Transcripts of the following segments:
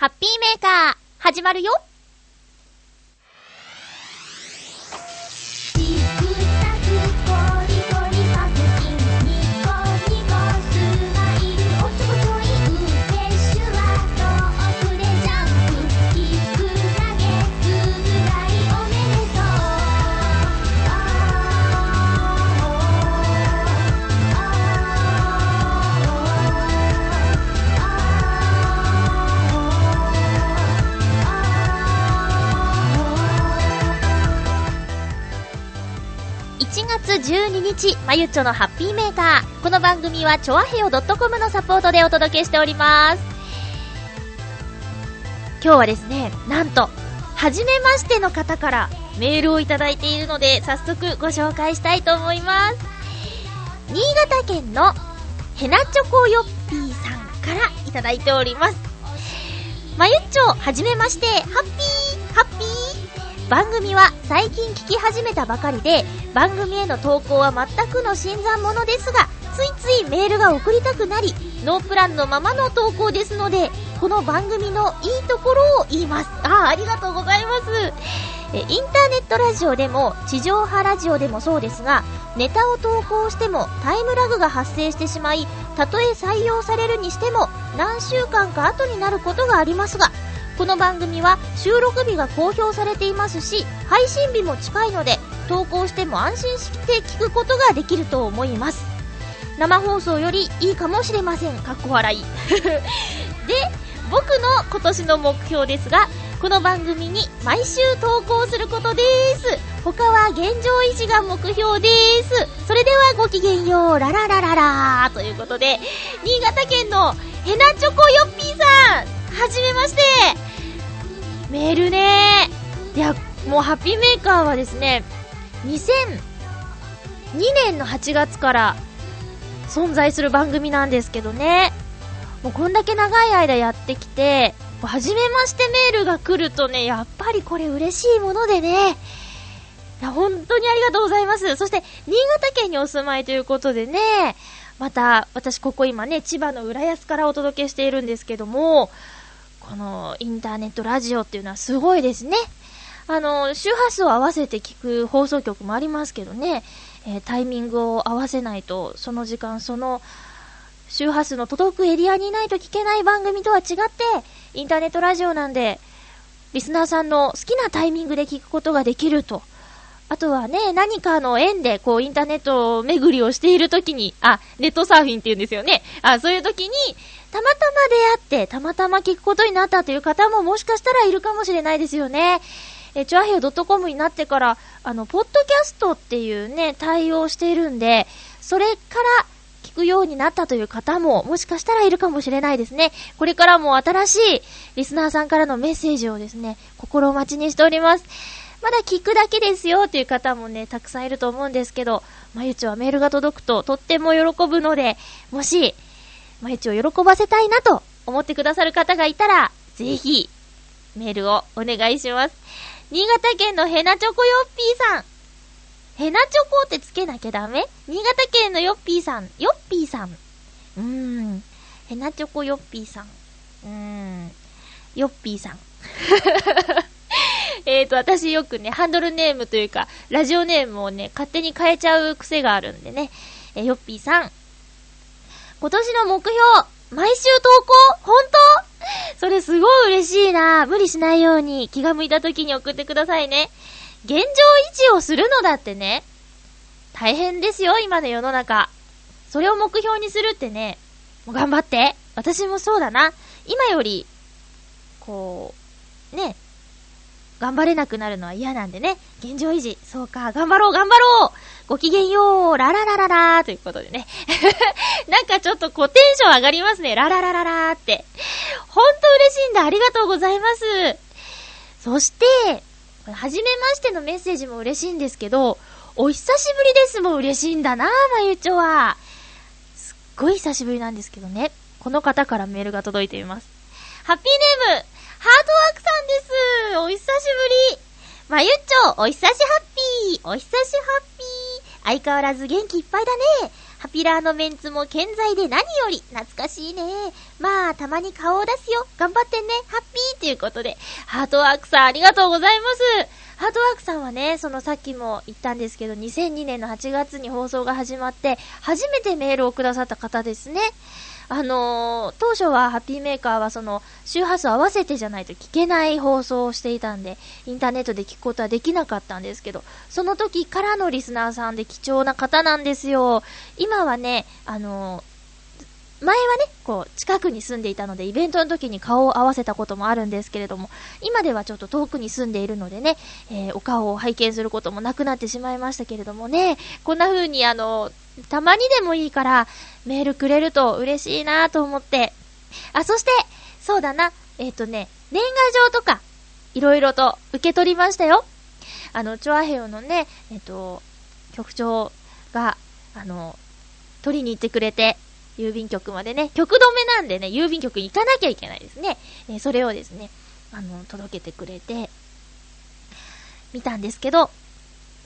ハッピーメーカー、始まるよ。日、まゆっちょのハッピーメーカー。この番組は、ちょわへよ .com のサポートでお届けしております。今日はですね、なんと、はじめましての方からメールをいただいているので、早速ご紹介したいと思います。新潟県のヘナチョコヨッピーさんからいただいております。まゆっちょ、はじめまして、ハッピー、ハッピー。番組は最近聞き始めたばかりで、番組への投稿は全くの新参者ですが、ついついメールが送りたくなり、ノープランのままの投稿ですので、この番組のいいところを言います。あ、ありがとうございます。え、インターネットラジオでも、地上波ラジオでもそうですが、ネタを投稿してもタイムラグが発生してしまい、たとえ採用されるにしても、何週間か後になることがありますが、この番組は収録日が公表されていますし配信日も近いので投稿しても安心して聞くことができると思います。生放送よりいいかもしれません。かっこ笑い。で僕の今年の目標ですがこの番組に毎週投稿することです。他は現状維持が目標です。それではごきげんようラララララということで新潟県のヘナチョコヨッピーさんはじめまして。メールねいや、もうハッピーメーカーはですね、2002年の8月から存在する番組なんですけどね。もうこんだけ長い間やってきて、はじめましてメールが来るとね、やっぱりこれ嬉しいものでね。いや、本当にありがとうございます。そして、新潟県にお住まいということでね、また、私ここ今ね、千葉の浦安からお届けしているんですけども、このインターネットラジオっていうのはすごいですね。あの、周波数を合わせて聞く放送局もありますけどね、えー、タイミングを合わせないと、その時間、その周波数の届くエリアにいないと聞けない番組とは違って、インターネットラジオなんで、リスナーさんの好きなタイミングで聞くことができると。あとはね、何かの縁で、こう、インターネット巡りをしているときに、あ、ネットサーフィンって言うんですよね。あ、そういうときに、たまたま出会って、たまたま聞くことになったという方ももしかしたらいるかもしれないですよね。え、チュアヘドットコムになってから、あの、ポッドキャストっていうね、対応しているんで、それから聞くようになったという方も、もしかしたらいるかもしれないですね。これからも新しいリスナーさんからのメッセージをですね、心待ちにしております。まだ聞くだけですよっていう方もね、たくさんいると思うんですけど、まゆちはメールが届くととっても喜ぶので、もし、まゆちを喜ばせたいなと思ってくださる方がいたら、ぜひ、メールをお願いします。新潟県のヘナチョコヨッピーさん。ヘナチョコってつけなきゃダメ？新潟県のヨッピーさん。ヨッピーさん。うーん。ヘナチョコヨッピーさん。うーん。ヨッピーさん。えっと、私よくね、ハンドルネームというか、ラジオネームをね、勝手に変えちゃう癖があるんでね。えー、ヨッピーさん。今年の目標、毎週投稿？本当？それすごい嬉しいな。無理しないように気が向いた時に送ってくださいね。現状維持をするのだってね、大変ですよ、今の世の中。それを目標にするってね、もう頑張って。私もそうだな。今より、こう、ね、頑張れなくなるのは嫌なんでね。現状維持。そうか、頑張ろう、頑張ろうごきげんよう、ラララララーということでね。なんかちょっとこうテンション上がりますね。ラララララーって。ほんと嬉しいんだ。ありがとうございます。そして、はじめましてのメッセージも嬉しいんですけど、お久しぶりですも嬉しいんだな、まゆちょは。すっごい久しぶりなんですけどね。この方からメールが届いています。ハッピーネーム、ハートワークさんですお久しぶりまゆっちょ、お久しハッピーお久しハッピー相変わらず元気いっぱいだねハピラーのメンツも健在で何より懐かしいね。まあ、たまに顔を出すよ。頑張ってね。ハッピーということで、ハートワークさんありがとうございます。ハートワークさんはね、そのさっきも言ったんですけど、2002年の8月に放送が始まって、初めてメールをくださった方ですね。あのー、当初はハッピーメーカーはその周波数合わせてじゃないと聞けない放送をしていたんで、インターネットで聞くことはできなかったんですけど、その時からのリスナーさんで貴重な方なんですよ。今はね、あのー前はね、こう、近くに住んでいたので、イベントの時に顔を合わせたこともあるんですけれども、今ではちょっと遠くに住んでいるのでね、えー、お顔を拝見することもなくなってしまいましたけれどもね、こんな風にあの、たまにでもいいから、メールくれると嬉しいなと思って。あ、そして、そうだな、えっ、ー、とね、年賀状とか、いろいろと受け取りましたよ。あの、チョアヘヨのね、えっ、ー、と、局長が、あの、取りに行ってくれて、郵便局までね、局止めなんでね、郵便局に行かなきゃいけないですね。えー、それをですね、あの、届けてくれて、見たんですけど、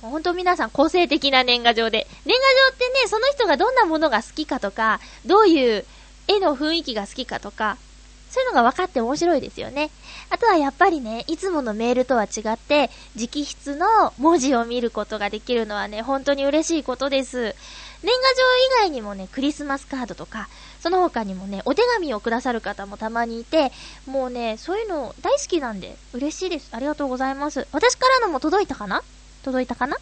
ほんと皆さん個性的な年賀状で。年賀状ってね、その人がどんなものが好きかとか、どういう絵の雰囲気が好きかとか、そういうのが分かって面白いですよね。あとはやっぱりね、いつものメールとは違って、直筆の文字を見ることができるのはね、本当に嬉しいことです。年賀状以外にもね、クリスマスカードとか、その他にもね、お手紙をくださる方もたまにいて、もうね、そういうの大好きなんで、嬉しいです。ありがとうございます。私からのも届いたかな？届いたかな？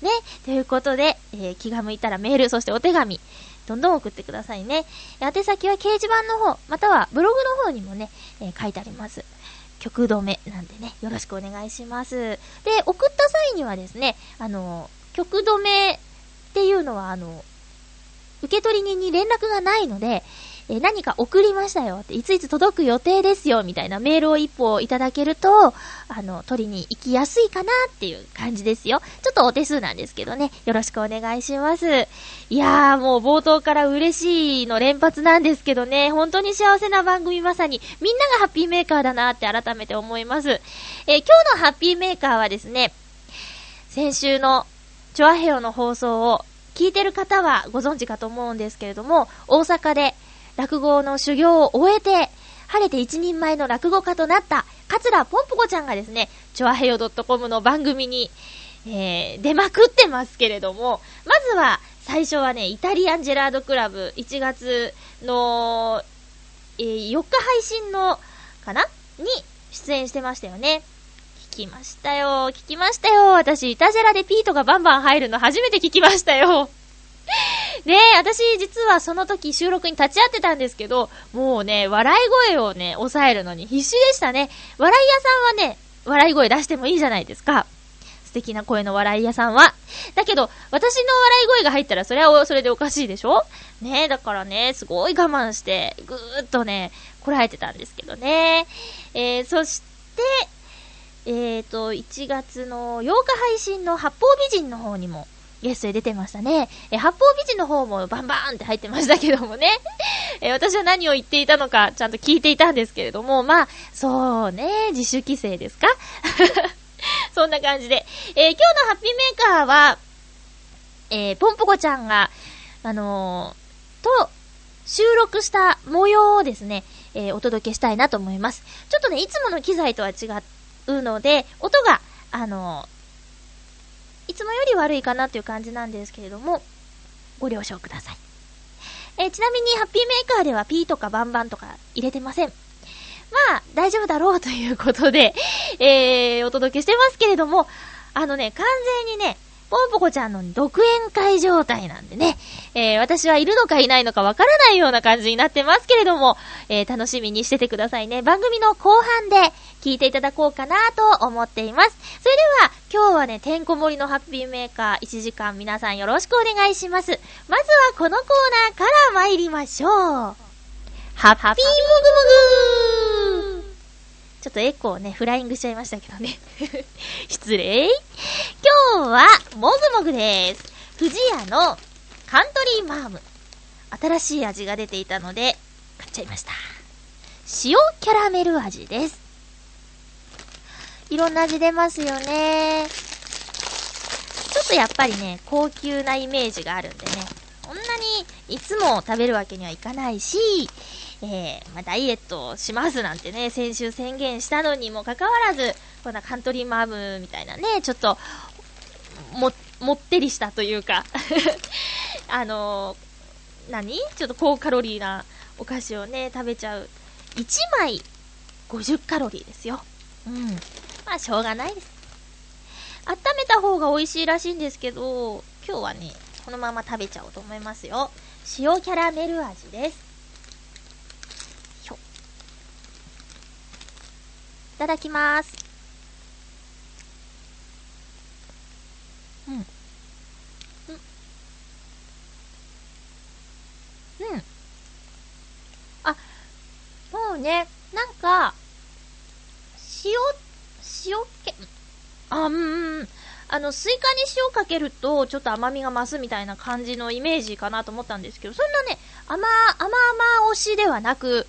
ね。ということで、えー、気が向いたらメール、そしてお手紙、どんどん送ってくださいね。宛先は掲示板の方、またはブログの方にもね、えー、書いてあります。曲止めなんでね、よろしくお願いします。で、送った際にはですね、あの、曲止めっていうのは、あの、受け取人に連絡がないので、え何か送りましたよって、いついつ届く予定ですよ、みたいなメールを一歩いただけると、あの、取りに行きやすいかなっていう感じですよ。ちょっとお手数なんですけどね、よろしくお願いします。いやー、もう冒頭から嬉しいの連発なんですけどね、本当に幸せな番組まさに、みんながハッピーメーカーだなって改めて思います。え、今日のハッピーメーカーはですね、先週のチョアヘヨの放送を聞いてる方はご存知かと思うんですけれども、大阪で落語の修行を終えて、晴れて一人前の落語家となった、桂ぽんぽこちゃんがですね、チョアヘヨ .com の番組に、えー、出まくってますけれども、まずは、最初はね、イタリアンジェラードクラブ、1月の、えー、4日配信の、かな？に出演してましたよね。聞きましたよ。聞きましたよ。私、イタジェラでピートがバンバン入るの初めて聞きましたよ。ねえ、私実はその時収録に立ち会ってたんですけど、もうね、笑い声をね、抑えるのに必死でしたね。笑い屋さんはね、笑い声出してもいいじゃないですか。素敵な声の笑い屋さんは。だけど、私の笑い声が入ったらそれはそれでおかしいでしょ？ねえ、だからね、すごい我慢して、ぐーっとね、こらえてたんですけどね。えー、そして、えーと、1月の8日配信の八方美人の方にもゲストで出てましたね。え、八方美人の方もバンバーンって入ってましたけどもね。え、私は何を言っていたのかちゃんと聞いていたんですけれども、まあ、そうね、自主規制ですか？そんな感じで。えー、今日のハッピーメーカーは、えー、ポンポコちゃんが、あのー、と、収録した模様をですね、え、お届けしたいなと思います。ちょっとね、いつもの機材とは違ってうので、音が、あのいつもより悪いかなという感じなんですけれども、ご了承ください。えー、ちなみに、ハッピーメーカーでは P とかバンバンとか入れてません。まあ、大丈夫だろうということで、えー、お届けしてますけれども、あのね、完全にね、ポンポコちゃんの独演会状態なんでね、えー、私はいるのかいないのかわからないような感じになってますけれども、えー、楽しみにしててくださいね。番組の後半で聞いていただこうかなと思っています。それでは、今日はね、てんこ盛りのハッピーメーカー1時間皆さんよろしくお願いします。まずはこのコーナーから参りましょう。ハッピーもぐもぐちょっとエコーね、フライングしちゃいましたけどね。失礼。今日は、もぐもぐです。富士屋のカントリーマーム。新しい味が出ていたので、買っちゃいました。塩キャラメル味です。いろんな味出ますよね。ちょっとやっぱりね、高級なイメージがあるんでね、そんなにいつも食べるわけにはいかないし、えー、まあ、ダイエットしますなんてね、先週宣言したのにもかかわらず、こんなカントリーマームみたいなね、ちょっと、も、もってりしたというか あのー、何？ちょっと高カロリーなお菓子をね、食べちゃう。1枚50カロリーですよ。うん。まあ、しょうがないです。温めた方が美味しいらしいんですけど、今日はね、このまま食べちゃおうと思いますよ。塩キャラメル味です。ひょ。いただきます。うん。うん。うん。あ、もうね、なんか、塩、塩気、あ、うん、あの、スイカに塩かけると、ちょっと甘みが増すみたいな感じのイメージかなと思ったんですけど、そんなね、甘、甘々推しではなく、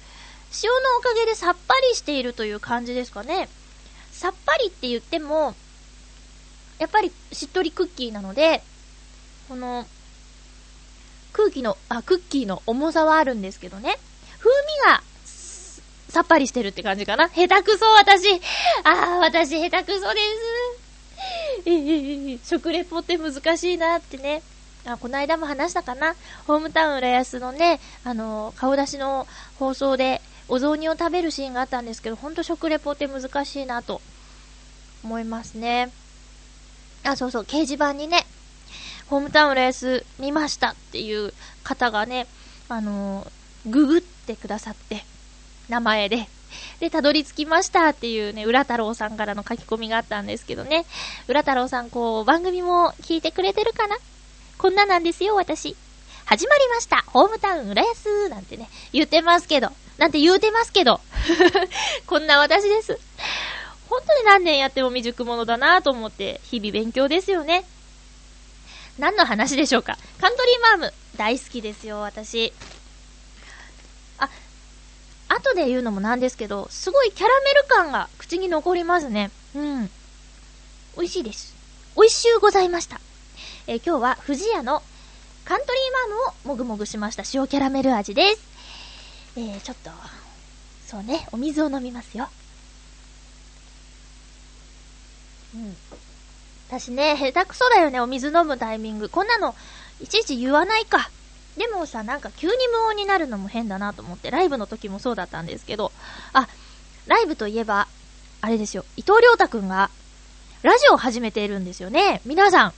塩のおかげでさっぱりしているという感じですかね。さっぱりって言っても、やっぱりしっとりクッキーなので、この、空気の、あ、クッキーの重さはあるんですけどね、風味がさっぱりしてるって感じかな。下手くそ、私。ああ、私下手くそです。えー、食レポって難しいなってね。あ、この間も話したかな。ホームタウン浦安のね、あの、顔出しの放送で、お雑煮を食べるシーンがあったんですけど、ほんと食レポって難しいなと思いますね。あ、そうそう、掲示板にね、ホームタウン浦安見ましたっていう方がね、あのググってくださって、名前で。で、たどり着きましたっていうね、浦太郎さんからの書き込みがあったんですけどね。浦太郎さん、こう、番組も聞いてくれてるかな？こんななんですよ、私。始まりました。ホームタウン浦安なんてね、言ってますけど。なんて言うてますけど。こんな私です。本当に何年やっても未熟者だなと思って、日々勉強ですよね。何の話でしょうかカントリーマーム、大好きですよ、私。あ後で言うのもなんですけど、すごいキャラメル感が口に残りますね。うん。美味しいです。美味しゅうございました。えー、今日は富士屋のカントリーマームをもぐもぐしました塩キャラメル味です。えー、ちょっと、そうね、お水を飲みますよ。うん。私ね、下手くそだよね、お水飲むタイミング。こんなの、いちいち言わないか。でもさ、なんか急に無音になるのも変だなと思って、ライブの時もそうだったんですけど、あ、ライブといえば、あれですよ、伊藤良太くんが、ラジオを始めているんですよね。皆さん、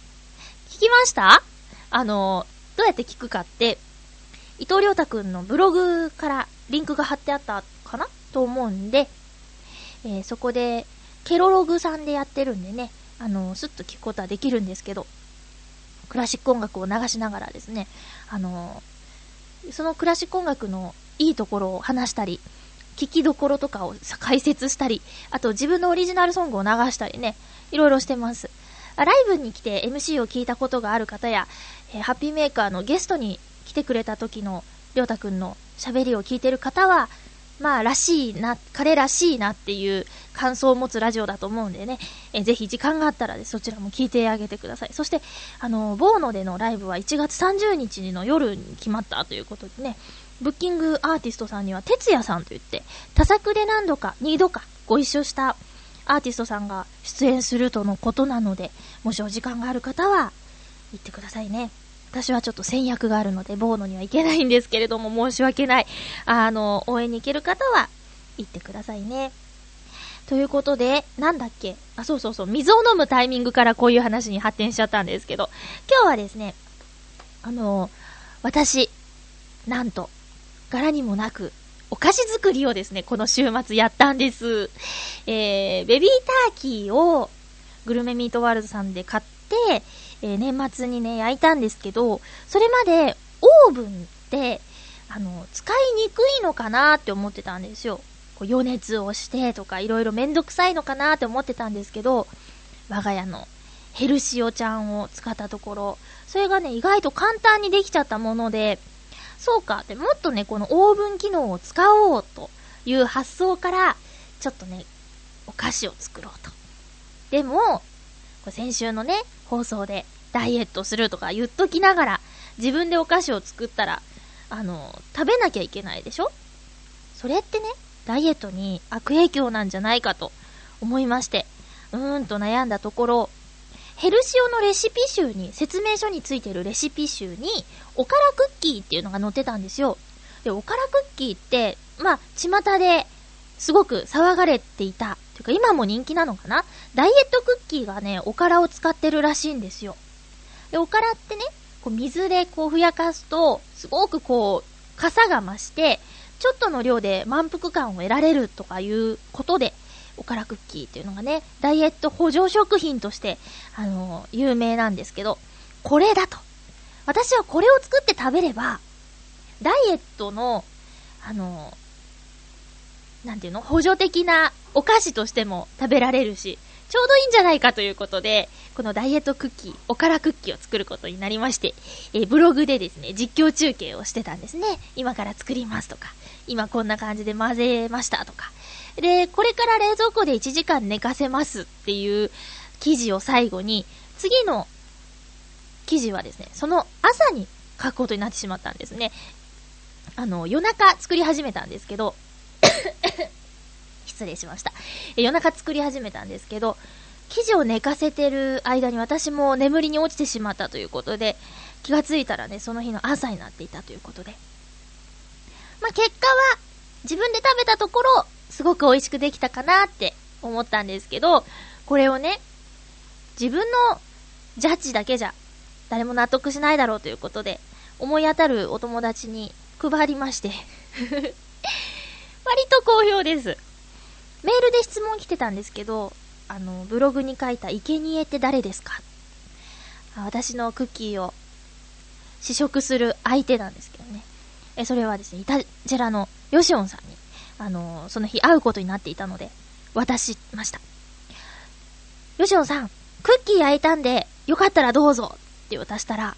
聞きました？あの、どうやって聞くかって、伊藤良太くんのブログからリンクが貼ってあったかな？と思うんで、えー、そこで、ケロログさんでやってるんでね、あの、スッと聞くことはできるんですけど、クラシック音楽を流しながらですね、あのそのクラシック音楽のいいところを話したり、聞きどころとかを解説したり、あと自分のオリジナルソングを流したりね、いろいろしてます。ライブに来て MC を聞いたことがある方や、えー、ハッピーメーカーのゲストに来てくれた時のりょうたくんの喋りを聞いてる方は、まあ、らしいな、彼らしいなっていう感想を持つラジオだと思うんでね、えぜひ時間があったら、ね、そちらも聞いてあげてください。そして、あの、ボーノでのライブは1月30日の夜に決まったということでね、ブッキングアーティストさんには、哲也さんと言って、多作で何度か、2度かご一緒したアーティストさんが出演するとのことなので、もしお時間がある方は、行ってくださいね。私はちょっと戦略があるので、ボーノには行けないんですけれども、申し訳ない。あの、応援に行ける方は、行ってくださいね。ということで、なんだっけ？あ、そうそうそう、水を飲むタイミングからこういう話に発展しちゃったんですけど、今日はですね、あの、私、なんと、柄にもなく、お菓子作りをですね、この週末やったんです。えー、ベビーターキーを、グルメミートワールドさんで買って、えー、年末にね、焼いたんですけど、それまでオーブンって、あの、使いにくいのかなって思ってたんですよ。こう余熱をしてとか、いろいろめんどくさいのかなって思ってたんですけど、我が家のヘルシオちゃんを使ったところ、それがね、意外と簡単にできちゃったもので、そうかって、もっとね、このオーブン機能を使おうという発想から、ちょっとね、お菓子を作ろうと。でも、先週のね、放送でダイエットするとか言っときながら、自分でお菓子を作ったら、あの、食べなきゃいけないでしょ？それってね、ダイエットに悪影響なんじゃないかと思いまして、うーんと悩んだところ、ヘルシオのレシピ集に、説明書についてるレシピ集に、おからクッキーっていうのが載ってたんですよ。で、おからクッキーって、まあ、巷ですごく騒がれていた。ていうか今も人気なのかな？ダイエットクッキーがね、おからを使ってるらしいんですよ。で、おからってね、こう水でこうふやかすと、すごくこう、傘が増して、ちょっとの量で満腹感を得られるとかいうことで、おからクッキーっていうのがね、ダイエット補助食品として、あのー、有名なんですけど、これだと。私はこれを作って食べれば、ダイエットの、あのー、なんていうの？補助的なお菓子としても食べられるし、ちょうどいいんじゃないかということで、このダイエットクッキー、おからクッキーを作ることになりまして、えー、ブログでですね、実況中継をしてたんですね。今から作りますとか、今こんな感じで混ぜましたとか。で、これから冷蔵庫で1時間寝かせますっていう記事を最後に、次の記事はですね、その朝に書くことになってしまったんですね。あの、夜中作り始めたんですけど、失礼しました。夜中作り始めたんですけど、生地を寝かせてる間に私も眠りに落ちてしまったということで、気がついたらね、その日の朝になっていたということで。まあ、結果は、自分で食べたところ、すごく美味しくできたかなって思ったんですけど、これをね、自分のジャッジだけじゃ、誰も納得しないだろうということで、思い当たるお友達に配りまして割と好評です。メールで質問来てたんですけど、あの、ブログに書いた生贄って誰ですか？私のクッキーを試食する相手なんですけどね。え、それはですね、イタジェラのヨシオンさんに、あのその日会うことになっていたので、渡しました。ヨシオンさん、クッキー焼いたんで、よかったらどうぞって渡したら、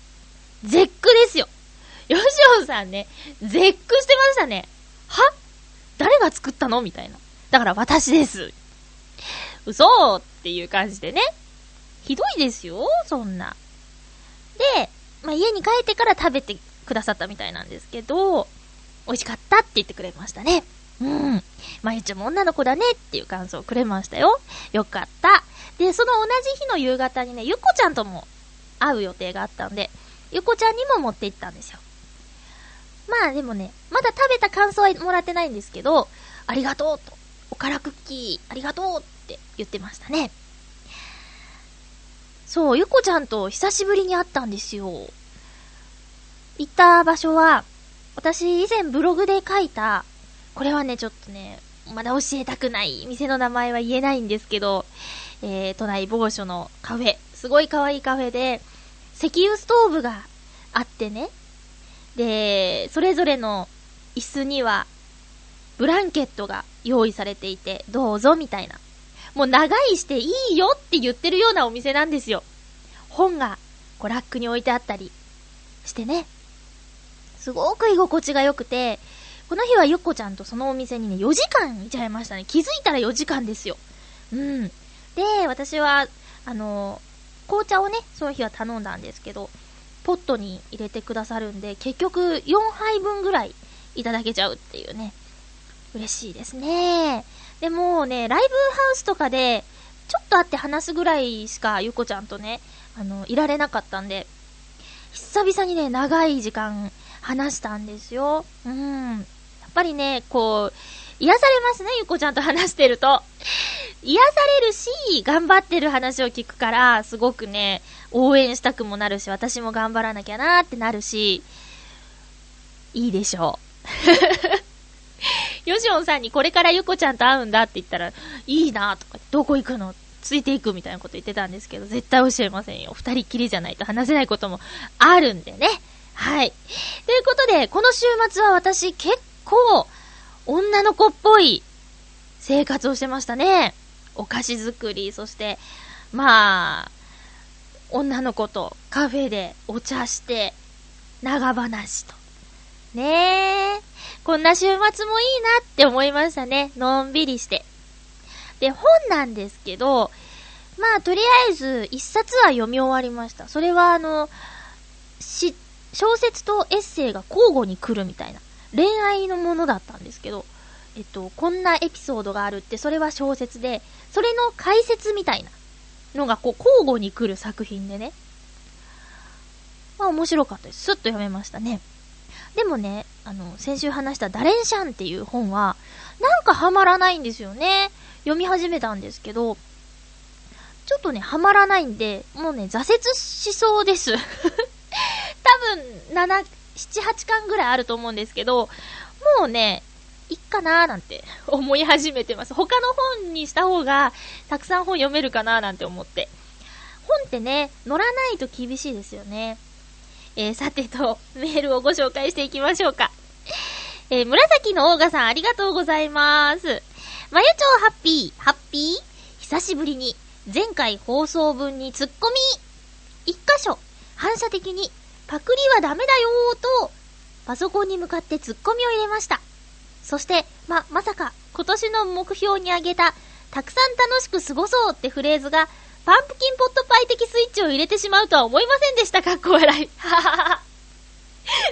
絶句ですよ。ヨシオンさんね、絶句してましたね。は誰が作ったの？みたいな。だから私です。嘘っていう感じでね。ひどいですよ、そんな。で、まあ、家に帰ってから食べてくださったみたいなんですけど、美味しかったって言ってくれましたね。うん。まゆちも女の子だねっていう感想をくれましたよ。よかった。で、その同じ日の夕方にね、ゆっこちゃんとも会う予定があったんで、ゆこちゃんにも持って行ったんですよ。まあでもね、まだ食べた感想はもらってないんですけど、ありがとうと。おからクッキー、ありがとうって言ってましたね。そう、ゆこちゃんと久しぶりに会ったんですよ。行った場所は、私以前ブログで書いた、これはね、ちょっとね、まだ教えたくない。店の名前は言えないんですけど、えー、都内某所のカフェ。すごい可愛いカフェで、石油ストーブがあってね。で、それぞれの椅子にはブランケットが用意されていて、どうぞみたいな。もう長いしていいよって言ってるようなお店なんですよ。本が、こうラックに置いてあったりしてね。すごく居心地が良くて、この日はゆっこちゃんとそのお店にね、4時間いちゃいましたね。気づいたら4時間ですよ。うん。で、私は、あの、紅茶をね、その日は頼んだんですけど、ポットに入れてくださるんで、結局4杯分ぐらいいただけちゃうっていうね。嬉しいですね。でもね、ライブハウスとかで、ちょっと会って話すぐらいしか、ゆこちゃんとね、あの、いられなかったんで、久々にね、長い時間話したんですよ。うん。やっぱりね、こう、癒されますね、ゆこちゃんと話してると。癒されるし、頑張ってる話を聞くから、すごくね、応援したくもなるし、私も頑張らなきゃなーってなるし、いいでしょう。ヨシオンさんにこれからゆこちゃんと会うんだって言ったら、いいなとか、どこ行くの？ついていくみたいなこと言ってたんですけど、絶対教えませんよ。二人っきりじゃないと話せないこともあるんでね。はい。ということで、この週末は私結構、女の子っぽい生活をしてましたね。お菓子作り、そして、まあ、女の子とカフェでお茶して、長話と。ねえ。こんな週末もいいなって思いましたね。のんびりして。で、本なんですけど、まあ、とりあえず、一冊は読み終わりました。それは、あの、知っ小説とエッセイが交互に来るみたいな、恋愛のものだったんですけど、えっと、こんなエピソードがあるって、それは小説で、それの解説みたいなのがこう交互に来る作品でね。まあ面白かったです。スッと読めましたね。でもね、あの、先週話したダレンシャンっていう本は、なんかハマらないんですよね。読み始めたんですけど、ちょっとね、ハマらないんで、もうね、挫折しそうです。多分、7、7、8巻ぐらいあると思うんですけど、もうね、いっかなーなんて 思い始めてます。他の本にした方が、たくさん本読めるかなーなんて思って。本ってね、乗らないと厳しいですよね。えー、さてと、メールをご紹介していきましょうか。えー、紫のオーガさんありがとうございます。まゆちょうハッピー、ハッピー？久しぶりに、前回放送分にツッコミ一箇所、反射的に、パクリはダメだよーと、パソコンに向かってツッコミを入れました。そして、ま、まさか、今年の目標に挙げた、たくさん楽しく過ごそうってフレーズが、パンプキンポットパイ的スイッチを入れてしまうとは思いませんでした。かっこ笑い。ははは。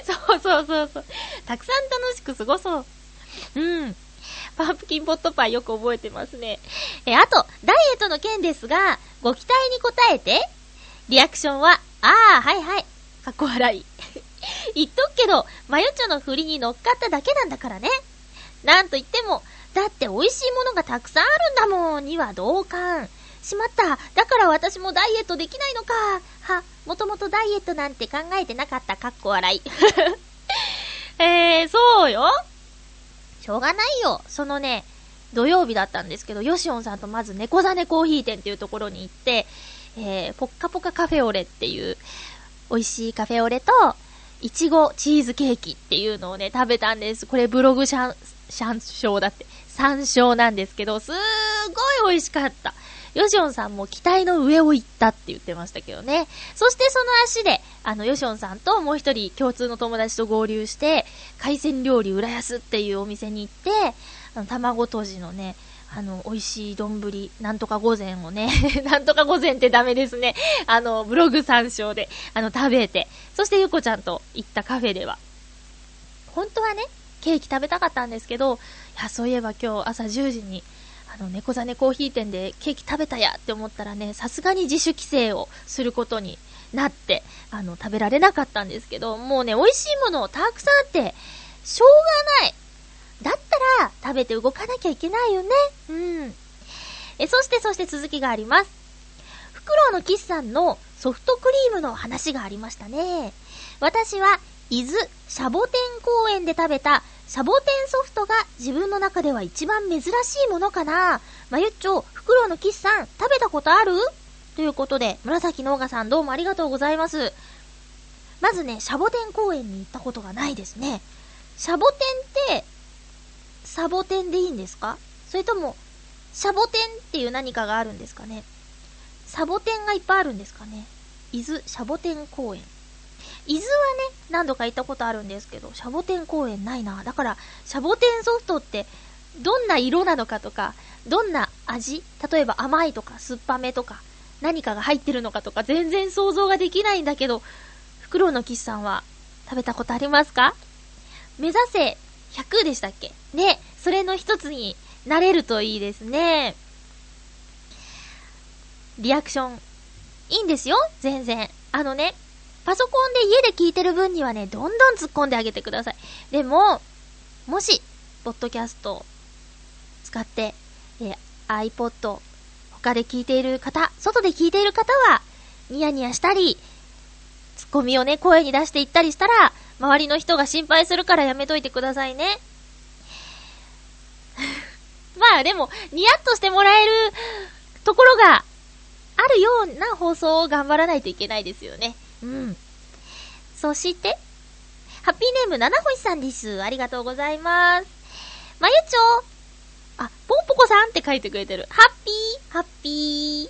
そうそうそうそう。たくさん楽しく過ごそう。うん。パンプキンポットパイよく覚えてますね。え、あと、ダイエットの件ですが、ご期待に応えて、リアクションは、ああ、はいはい。かっこ笑い。言っとくけど、マヨチョの振りに乗っかっただけなんだからね。なんと言っても、だって美味しいものがたくさんあるんだもんには同感。しまった。だから私もダイエットできないのか。は、もともとダイエットなんて考えてなかった。かっこ笑い。えー、そうよ。しょうがないよ。そのね、土曜日だったんですけど、ヨシオンさんとまず猫ザネコーヒー店っていうところに行って、えー、ポッカポカカフェオレっていう、美味しいカフェオレと、いちごチーズケーキっていうのをね、食べたんです。これブログシャン、シャンショウだって、山椒なんですけど、すーごい美味しかった。ヨシオンさんも期待の上を行ったって言ってましたけどね。そしてその足で、あの、ヨシオンさんともう一人共通の友達と合流して、海鮮料理浦安っていうお店に行って、あの、卵とじのね、あの、美味しい丼、なんとか御膳をね、なんとか御膳ってダメですね。あの、ブログ参照で、あの、食べて、そしてゆこちゃんと行ったカフェでは、本当はね、ケーキ食べたかったんですけど、いや、そういえば今日朝10時に、あの、猫ザネコーヒー店でケーキ食べたやって思ったらね、さすがに自主規制をすることになって、あの、食べられなかったんですけど、もうね、美味しいものたくさんあって、しょうがない。だったら、食べて動かなきゃいけないよね。うん。え、そしてそして続きがあります。フクロウのキスさんのソフトクリームの話がありましたね。私は、伊豆シャボテン公園で食べたサボテンソフトが自分の中では一番珍しいものかな？まゆっちょ、フクロウのキスさん、食べたことある？ということで、紫のオガさんどうもありがとうございます。まずね、シャボテン公園に行ったことがないですね。シャボテンって、サボテンでいいんですか？それとも、シャボテンっていう何かがあるんですかね？サボテンがいっぱいあるんですかね？伊豆シャボテン公園。伊豆はね、何度か行ったことあるんですけど、シャボテン公園ないな。だから、シャボテンソフトって、どんな色なのかとか、どんな味？例えば甘いとか、酸っぱめとか、何かが入ってるのかとか、全然想像ができないんだけど、フクロウのキスさんは、食べたことありますか？目指せ100でしたっけ？ね、それの一つになれるといいですね。リアクション、いいんですよ全然。あのね、パソコンで家で聞いてる分にはね、どんどん突っ込んであげてください。でも、もし、ポッドキャストを使って、え iPod、他で聞いている方、外で聞いている方は、ニヤニヤしたり、ツッコミをね、声に出していったりしたら、周りの人が心配するからやめといてくださいね。まあでも、ニヤッとしてもらえるところがあるような放送を頑張らないといけないですよね。うん。そして、ハッピーネーム、七星さんです。ありがとうございます。まゆちょあ、ぽんぽこさんって書いてくれてる。ハッピー、ハッピー。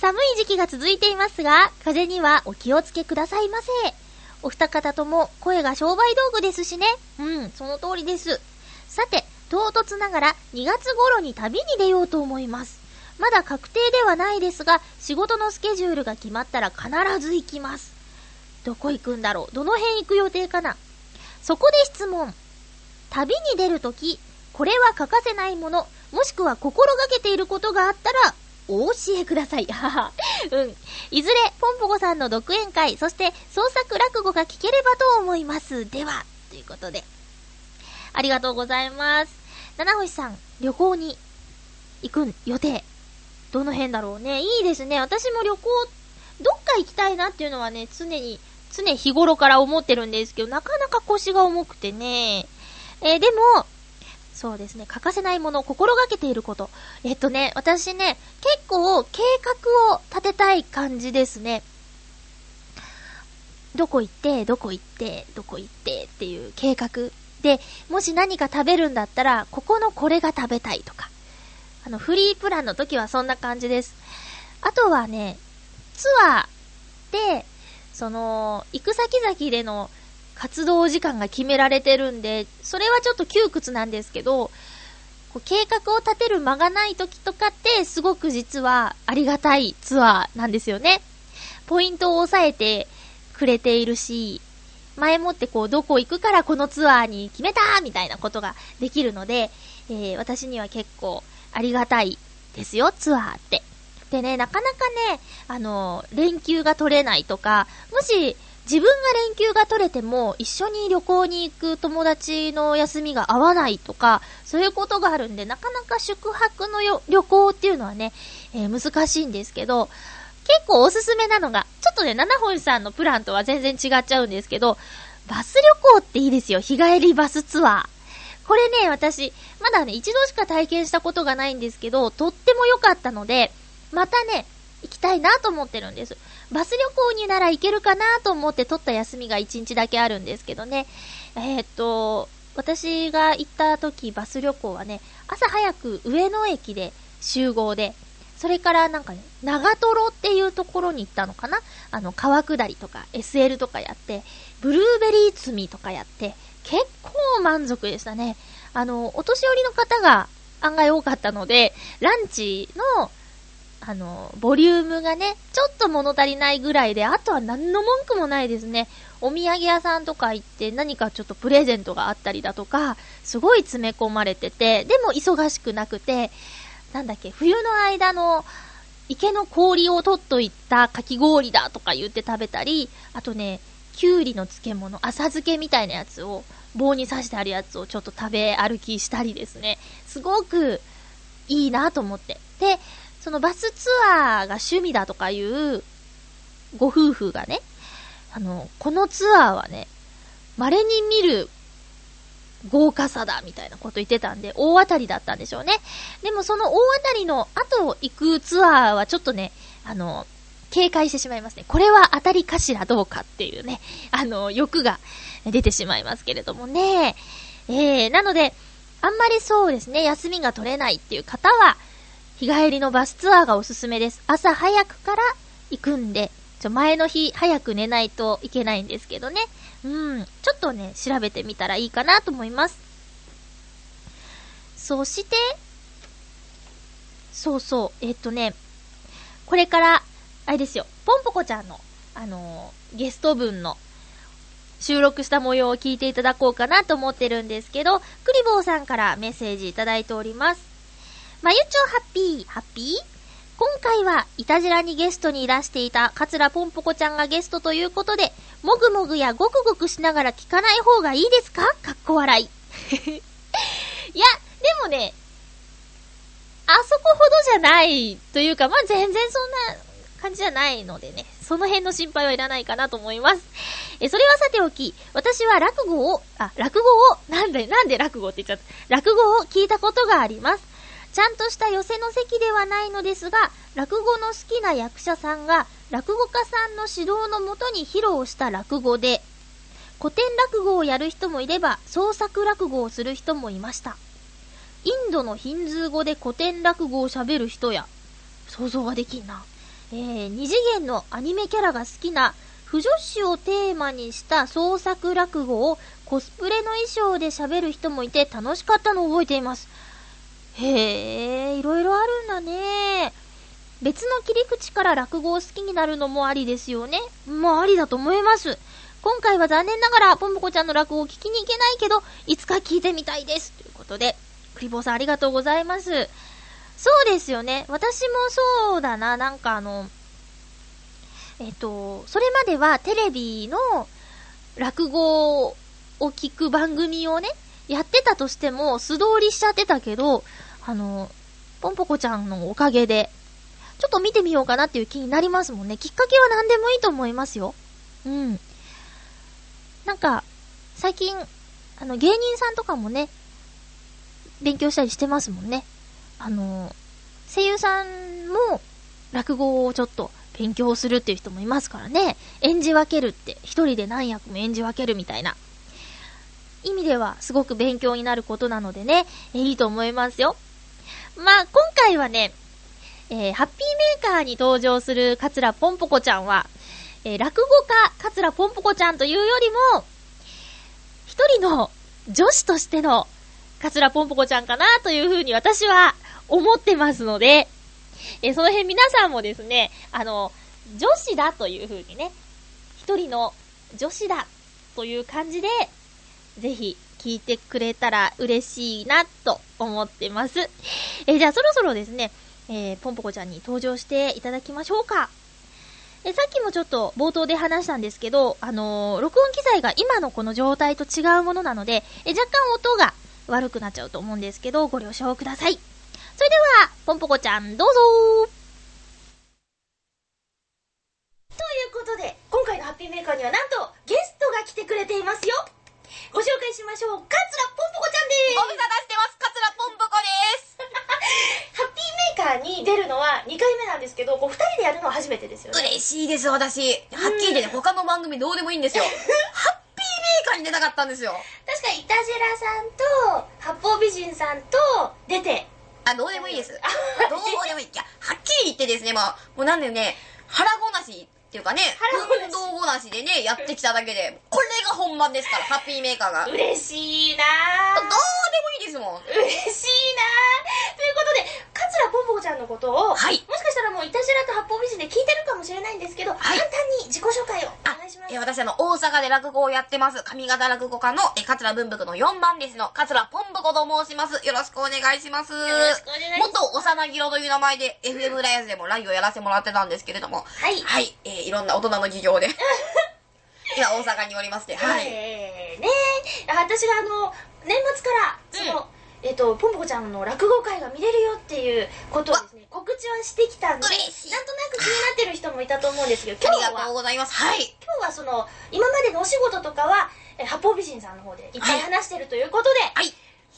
寒い時期が続いていますが、風にはお気をつけくださいませ。お二方とも声が商売道具ですしね。うん、その通りです。さて、唐突ながら2月頃に旅に出ようと思います。まだ確定ではないですが、仕事のスケジュールが決まったら必ず行きます。どこ行くんだろう？どの辺行く予定かな？そこで質問。旅に出るとき、これは欠かせないもの、もしくは心がけていることがあったら、お教えください。はは。うん。いずれ、ポンポコさんの独演会、そして創作落語が聞ければと思います。では、ということで。ありがとうございます。七星さん、旅行に行く予定。どの辺だろうね。いいですね。私も旅行、どっか行きたいなっていうのはね、常に、常日頃から思ってるんですけど、なかなか腰が重くてね。えー、でも、そうですね、欠かせないもの、心がけていること。えっとね、私ね、結構計画を立てたい感じですね。どこ行って、どこ行って、どこ行ってっていう計画。で、もし何か食べるんだったら、ここのこれが食べたいとか。あの、フリープランの時はそんな感じです。あとはね、ツアーで、その、行く先々での活動時間が決められてるんで、それはちょっと窮屈なんですけど、こう計画を立てる間がない時とかって、すごく実はありがたいツアーなんですよね。ポイントを押さえてくれているし、前もってこう、どこ行くからこのツアーに決めたみたいなことができるので、えー、私には結構ありがたいですよ、ツアーって。でね、なかなかね、あの、連休が取れないとか、もし、自分が連休が取れても、一緒に旅行に行く友達の休みが合わないとか、そういうことがあるんで、なかなか宿泊のよ旅行っていうのはね、えー、難しいんですけど、結構おすすめなのが、ちょっとね、七本さんのプランとは全然違っちゃうんですけど、バス旅行っていいですよ。日帰りバスツアー。これね、私、まだね、一度しか体験したことがないんですけど、とっても良かったので、またね、行きたいなと思ってるんです。バス旅行になら行けるかなと思って取った休みが1日だけあるんですけどね。えー、っと、私が行った時バス旅行はね、朝早く上野駅で集合で、それからなんかね、長瀞っていうところに行ったのかなあの、川下りとか SL とかやって、ブルーベリー摘みとかやって、結構満足でしたね。あの、お年寄りの方が案外多かったので、ランチのあの、ボリュームがね、ちょっと物足りないぐらいで、あとは何の文句もないですね。お土産屋さんとか行って何かちょっとプレゼントがあったりだとか、すごい詰め込まれてて、でも忙しくなくて、なんだっけ、冬の間の池の氷を取っといたかき氷だとか言って食べたり、あとね、きゅうりの漬物、浅漬けみたいなやつを、棒に刺してあるやつをちょっと食べ歩きしたりですね。すごくいいなと思って。で、そのバスツアーが趣味だとかいうご夫婦がね、あの、このツアーはね、稀に見る豪華さだみたいなこと言ってたんで、大当たりだったんでしょうね。でもその大当たりの後行くツアーはちょっとね、あの、警戒してしまいますね。これは当たりかしらどうかっていうね、あの、欲が出てしまいますけれどもね。えー、なので、あんまりそうですね、休みが取れないっていう方は、日帰りのバスツアーがおすすめです。朝早くから行くんで、ちょ、前の日早く寝ないといけないんですけどね。うん、ちょっとね、調べてみたらいいかなと思います。そして、そうそう、えっとね、これから、あれですよ、ポンポコちゃんの、あのー、ゲスト分の収録した模様を聞いていただこうかなと思ってるんですけど、クリボーさんからメッセージいただいております。まゆちょハッピー、ハッピー？今回は、いたじらにゲストにいらしていた、桂ぽんぽこちゃんがゲストということで、もぐもぐやごくごくしながら聞かない方がいいですか？かっこ笑い。いや、でもね、あそこほどじゃないというか、まあ、全然そんな感じじゃないのでね、その辺の心配はいらないかなと思います。え、それはさておき、私は落語を、あ、落語を、なんで、なんで落語って言っちゃった。落語を聞いたことがあります。ちゃんとした寄せの席ではないのですが、落語の好きな役者さんが、落語家さんの指導のもとに披露した落語で、古典落語をやる人もいれば、創作落語をする人もいました。インドのヒンズー語で古典落語を喋る人や、想像ができんな。えー、二次元のアニメキャラが好きな、不女子をテーマにした創作落語をコスプレの衣装で喋る人もいて楽しかったのを覚えています。へえ、いろいろあるんだね。別の切り口から落語を好きになるのもありですよね。まあありだと思います。今回は残念ながら、ぽんぽこちゃんの落語を聞きに行けないけど、いつか聞いてみたいです。ということで、クリボーさんありがとうございます。そうですよね。私もそうだな。なんかあの、えっと、それまではテレビの落語を聞く番組をね、やってたとしても素通りしちゃってたけど、あの、ぽんぽこちゃんのおかげで、ちょっと見てみようかなっていう気になりますもんね。きっかけは何でもいいと思いますよ。うん。なんか、最近、あの、芸人さんとかもね、勉強したりしてますもんね。あの、声優さんも落語をちょっと勉強するっていう人もいますからね。演じ分けるって、一人で何役も演じ分けるみたいな。意味ではすごく勉強になることなのでね、いいと思いますよ。まあ、今回はね、えー、ハッピーメーカーに登場する桂ぽんぽこちゃんは、えー、落語家桂ぽんぽこちゃんというよりも、一人の女子としての桂ぽんぽこちゃんかなというふうに私は思ってますので、えー、その辺皆さんもですね、あの、女子だというふうにね、一人の女子だという感じで、ぜひ聞いてくれたら嬉しいなと思ってます。えー、じゃあそろそろですね、えー、ポンポコちゃんに登場していただきましょうか。え、さっきもちょっと冒頭で話したんですけど、あのー、録音機材が今のこの状態と違うものなので、え、若干音が悪くなっちゃうと思うんですけど、ご了承ください。それでは、ポンポコちゃんどうぞということで、今回のハッピーメーカーにはなんとゲストが来てくれていますよご紹介しましょう。桂ぽんぽこちゃんです。ご無沙汰してます。桂ぽんぽこです。ハッピーメーカーに出るのは2回目なんですけど、こう2人でやるのは初めてですよね。嬉しいです、私。はっきり言ってね、他の番組どうでもいいんですよ。ハッピーメーカーに出たかったんですよ。確かに、いたじらさんと、八方美人さんと出て。あ、どうでもいいです。どうでもいい。いや、はっきり言ってですね、まあ、もうなんだよね、腹ごなしっていうかね、運動後なしでね、やってきただけで、これが本番ですから、ハッピーメーカーが。嬉しいなどうでもいいですもん。嬉しいなということで、桂ぽんぽこちゃんのことを、はい、もしかしたらもういたじらと八方美人で聞いてるかもしれないんですけど、はい、簡単に自己紹介をお願いします。え私あの、大阪で落語をやってます、上方落語家の、え、桂文福の4番ですの、桂ぽんぽこと申します。よろしくお願いします。よろしくお願いします。元幼ぎろという名前で、FM ライズでもライブをやらせてもらってたんですけれども、はい。はい、えー、いろんな大人の事情で。今大阪におりまして、はい。えー、ね私があの、年末から、その、うんえっと、ぽんぽこちゃんの落語会が見れるよっていうことをですね、告知はしてきたんで、なんとなく気になってる人もいたと思うんですけど、今日は、ありがとうございます。はい。今日はその、今までのお仕事とかは、え八方美人さんの方でいっぱい話してるということで、はい。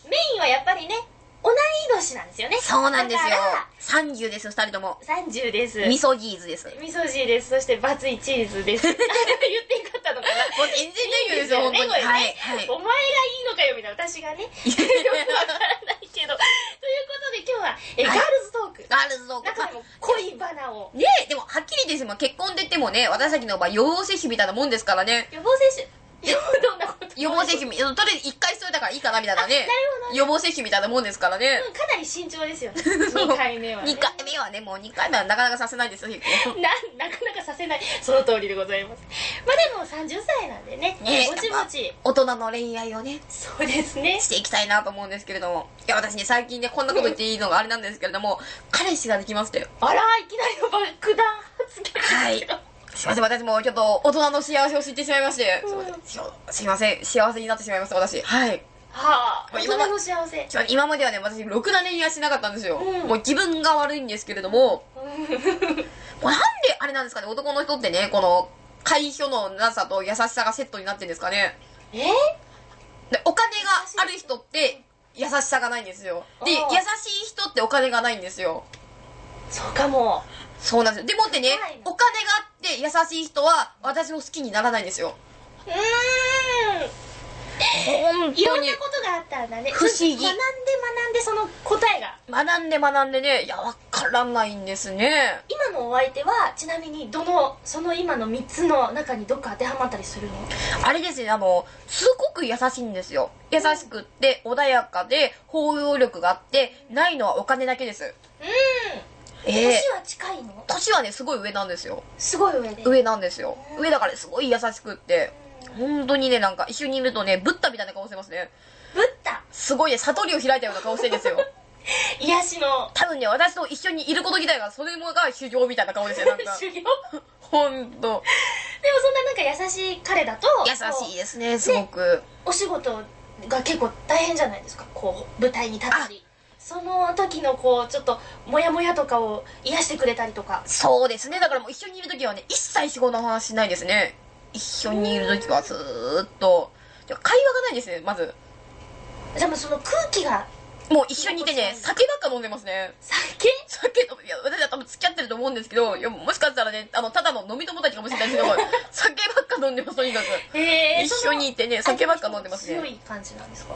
メインはやっぱりね、同い年なんですよね。そうなんですよ。30です、二人とも。30です。味噌ジーズです。味噌ジーです。そしてバツイチーズです。言ってよかったのかな もう全然大丈夫ですよ、本当に。はい、はい。お前がいいのかよ、みたいな。私がね。よくわからないけど。ということで今日は、え、ガールズトーク。ガールズトーク。中でも恋バナを。ねえ、でもはっきりですも結婚って言ってもね、私たちの場合予防接種みたいなもんですからね。予防接種どんなこと予防接種、とりあえず一回しといたからいいかなみたいなね。予防接種みたいなもんですからね。うん、かなり慎重ですよね。2回目は、ね。2回目はね、もう2回目はなかなかさせないですよ、結構。な、なかなかさせない。その通りでございます。まあでも30歳なんでね。ねぼちぼち。大人の恋愛をね。そうですね。していきたいなと思うんですけれども。いや、私ね、最近ね、こんなこと言っていいのがあれなんですけれども、彼氏ができましてあら、いきなりの爆弾発言はい。すいません、私もちょっと大人の幸せを知ってしまいまして、すいません、すいません幸せになってしまいました、私。はい。はあ、大人の幸せ。今まではね、私、ろくな恋愛しなかったんですよ。うん、もう気分が悪いんですけれども、これなんであれなんですかね、男の人ってね、この、解消のなさと優しさがセットになってんですかね。え？で、お金がある人って、優しさがないんですよ。で、優しい人ってお金がないんですよ。そうかも。そうなんですよ。でもってね、お金があって優しい人は私の好きにならないんですよ。うーん。いろんなことがあったんだね。不思議。学んで学んでその答えが。学んで学んでね、いや、わからないんですね。今のお相手は、ちなみに、どの、その今の3つの中にどっか当てはまったりするの？あれですね、あの、すごく優しいんですよ。優しくって、穏やかで、包容力があって、ないのはお金だけです。うん。ええ年は近いの？年はね、すごい上なんですよ。すごい上で。上なんですよ。上だからすごい優しくって、本当にね、なんか一緒にいるとね、ブッダみたいな顔してますね。ブッダ？すごいね、悟りを開いたような顔してるんですよ。癒しの多分ね、私と一緒にいること自体が、それもが修行みたいな顔ですよ、なんか。修行？でもほんと。そんななんか優しい彼だと優こしいですね、すごく。うお仕事が結構大変じゃないですか？こう舞台に立ったりその時のこうちょっとモヤモヤとかを癒してくれたりとかそうですね。だからもう一緒にいるときはね、一切仕事の話しないですね。一緒にいるときはずーっと。会話がないですね、まず。じゃあもうその空気がもう一緒にいてね、酒ばっか飲んでますね。酒？酒飲むいや、私は多分付き合ってると思うんですけど、いや、もしかしたらね、あの、ただの飲み友達かもしれないですけど、酒ばっか飲んでます、とにかく。えー、一緒にいてね、酒ばっか飲んでますね。強い感じなんですか？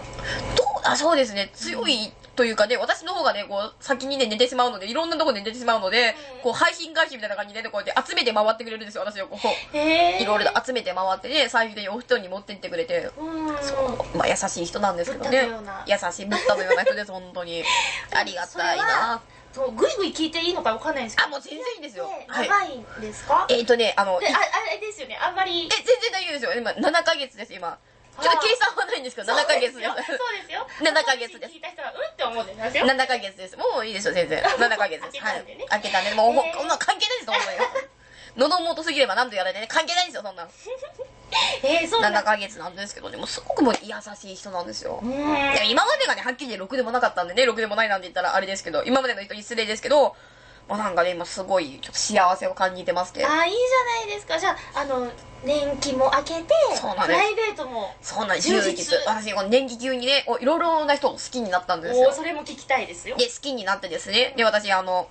どうあ、そうですね。強いというかね、私の方がね、こう、先にね、寝てしまうので、いろんなとこで寝てしまうので、うんこう、配信会費みたいな感じでね、こうやって集めて回ってくれるんですよ、私をこう。えー、いろいろ集めて回ってね、最終的にお布団に持ってってくれて、うんそう、まあ優しい人なんですけどね。優しいブッダのような人です、本当に。ありがたいな。そうぐいぐい聞いていいのかわかんないんですけどあ、もう全然いいんですよ。ではい。長いんですか、えっ、とね、あの、いでああれですよねあんまりえ、全然大丈夫ですよ。今、7ヶ月です、今。ちょっと計算はないんですけど、7ヶ月です。そうですよ 7ヶ月です聞いた人はうんって思うんですよ7ヶ月です。もういいですよ、全然。7ヶ月です。はい開けたんでもう、えーこんな関係ないですよ、本当に。喉元すぎれば何とやられてね、関係ないんですよ、そんな。えー、そうなん7ヶ月なんですけどね、もうすごくもう優しい人なんですよ。今までがね、はっきり言ってろくでもなかったんでね、ろくでもないなんて言ったらあれですけど、今までの人に失礼ですけど、もうなんかね、今すごい、ちょっと幸せを感じてますね。あーいいじゃないですかじゃああの年季も明けてプライベートもそんな充実充実。私、この年季級にね、おいろいろな人を好きになったんですよ。それも聞きたいですよで、好きになってですね、で、私、あの、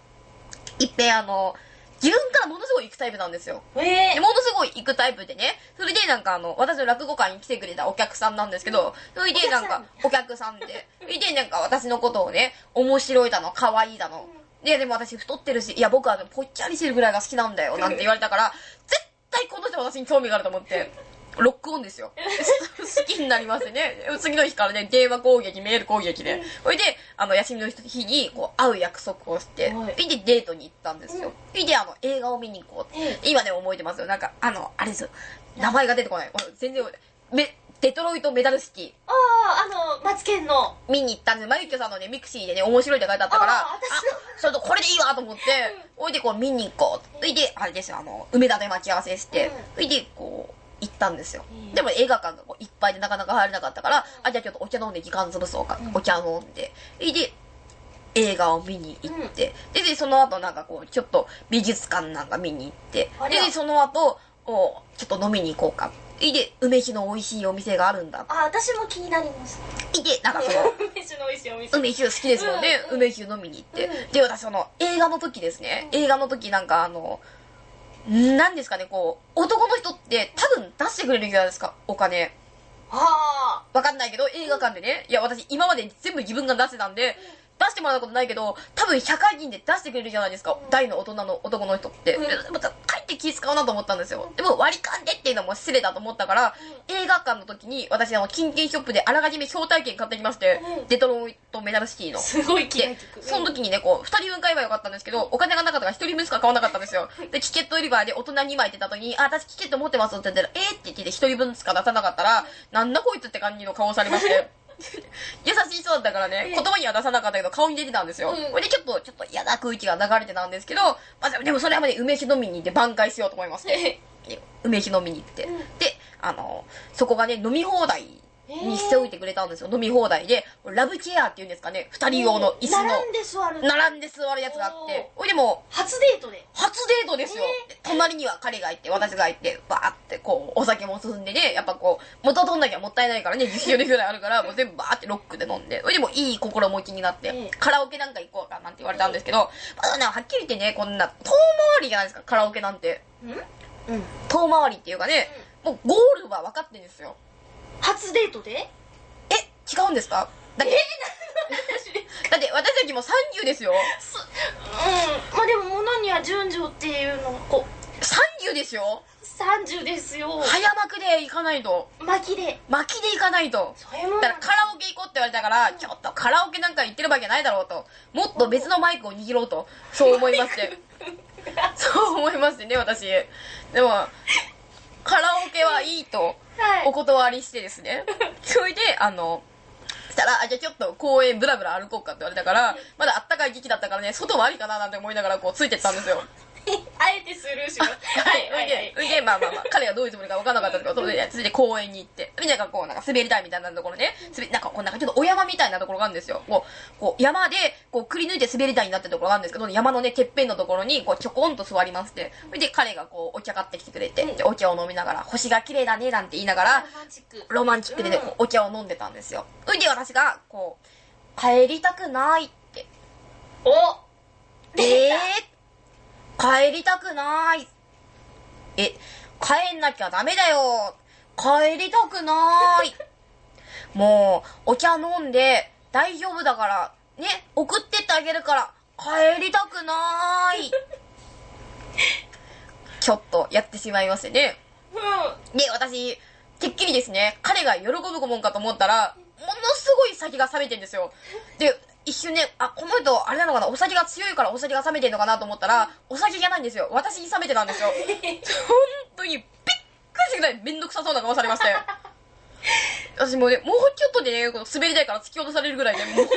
いっぺんあの、自分からものすごい行くタイプなんですよ。えで、ものすごい行くタイプでね、それでなんかあの、私の落語会に来てくれたお客さんなんですけど、それでなんか、お客さんで、それでなんか私のことをね、面白いだの、可愛いだの。で、でも私太ってるし、いや僕はぽっちゃりしてるぐらいが好きなんだよ、なんて言われたから、絶対この人私に興味があると思って、ロックオンですよ。好きになりますね。次の日からね、電話攻撃、メール攻撃で。それで、あの、休みの日に、こう、会う約束をして、はいそれでデートに行ったんですよ。それで、あの、映画を見に行こうって。え今でも覚えてますよ。なんか、あの、あれですよ。名前が出てこない。全然め、デトロイトメタルシティ。あああのマツケンの見に行ったんです。マユキョさんのね、 mixi でね、面白いって書いてあったから、あー私のそれとこれでいいわと思って、おいでこう見に行こう。それで、あれですよ、あの、梅田で待ち合わせして、うんそれで、こう、行ったんですよ。うんでも映画館がこういっぱいでなかなか入れなかったから、あ、じゃあちょっとお茶飲んで時間潰そうか。うんお茶飲んで。それで、映画を見に行って、で、で、その後なんかこう、ちょっと美術館なんか見に行ってで、でその後、おちょっと飲みに行こうか。で、で梅酒の美味しいお店があるんだ。あ私も気になります。で、なんかその、梅酒の美味しいお店。梅酒好きですもんね、うん梅酒飲みに行って、うんで私その映画の時ですね、うん。映画の時なんかあのなんですかねこう男の人って多分出してくれるじゃないですかお金。あわかんないけど映画館でね。いや私今まで全部自分が出してたんで出してもらったことないけど多分社会人で出してくれるじゃないですか、うん。大の大人の男の人って、また帰って気使うなと思ったんですよ。でも割り勘でっていうのも失礼だと思ったから、映画館の時に私あの金券ショップであらかじめ招待券買ってきまして、うん。デトロイトメダルシティの。あすごい気が利でく、その時にね、こう、二人分買えばよかったんですけど、お金がなかったから一人分しか買わなかったんですよ。で、チケット売り場で大人2枚ってた時に、あ、私チケット持ってますって言ったら、えーって言って一人分しか出さなかったら、なんだこいつって感じの顔をされまして。優しい人だったからね、言葉には出さなかったけど、顔に出てたんですよ。うんこれでちょっと、ちょっと嫌な空気が流れてたんですけど、まあ、でもそれはね、梅酒飲みに行って挽回しようと思いまして、で梅酒飲みに行って。うんで、あの、そこがね、飲み放題にしておいてくれたんですよ。飲み放題で、ラブチェアっていうんですかね、二人用の椅子の。並んで座る。並んで座るやつがあって、ほいでも初デートで。う、初デートですよ。で隣には彼がいて、私がいて、バーってこう、お酒も進んでね、やっぱこう、元取んなきゃもったいないからね、10種類ぐらいあるから、もう全部バーってロックで飲んで、ほいでもいい心持ちになって、ええカラオケなんか行こうかなんて言われたんですけど、まだね、はっきり言ってね、こんな、遠回りじゃないですか、カラオケなんて。うん。うん。遠回りっていうかね、もうゴールは分かってんですよ。初デートで？え、違うんですか？だって、だって私たちも30ですよ。すうんまあでも物には順序っていうのがこう30ですよ。30ですよ早幕で行かないと巻きで巻きで行かないとそういうもんだからカラオケ行こうって言われたから、ちょっとカラオケなんか行ってるわけないだろうと。もっと別のマイクを握ろうと。そう思いまして。そう思いましてね、私。でも、カラオケはいいとはいお断りしてですね。それで、あの、したら、あ、じゃあちょっと公園ブラブラ歩こうかって言われたから、まだあったかい時期だったからね、外もありかななんて思いながらこうついてったんですよ。あえてスルーします。はい、それで、それで、まあまあまあ、彼がどういうつもりか分からなかったんですけど、それで、続いて公園に行って、みんながこう、なんか滑り台みたいなところね、滑り、なんかこう、なんかちょっとお山みたいなところがあるんですよ。こう、こう、山で、こう、くり抜いて滑り台になってるところがあるんですけど、山のね、てっぺんのところに、こう、ちょこんと座りまして、それで、彼がこう、お茶買ってきてくれて、で、お茶を飲みながら、星が綺麗だね、なんて言いながら、ロマンチックロマンチックでね、お茶を飲んでたんですよ。それで、私が、こう、帰りたくないって。おええー、帰りたくない。え、帰んなきゃダメだよ。帰りたくない。もう、お茶飲んで大丈夫だから、ね、送ってってあげるから、帰りたくない。ちょっとやってしまいましてね。うんで、私、てっきりですね、彼が喜ぶもんかと思ったら、ものすごい先が冷めてんですよ。で、一瞬ね、あ、この人、あれなのかな、お酒が強いからお酒が冷めてるのかなと思ったら、お酒じゃないんですよ。私に冷めてたんですよ。本当に、びっくりしてくらいめんどくさそうな顔されまして。私もうね、もうちょっとでね、この滑り台から突き落とされるぐらいね、もう、もの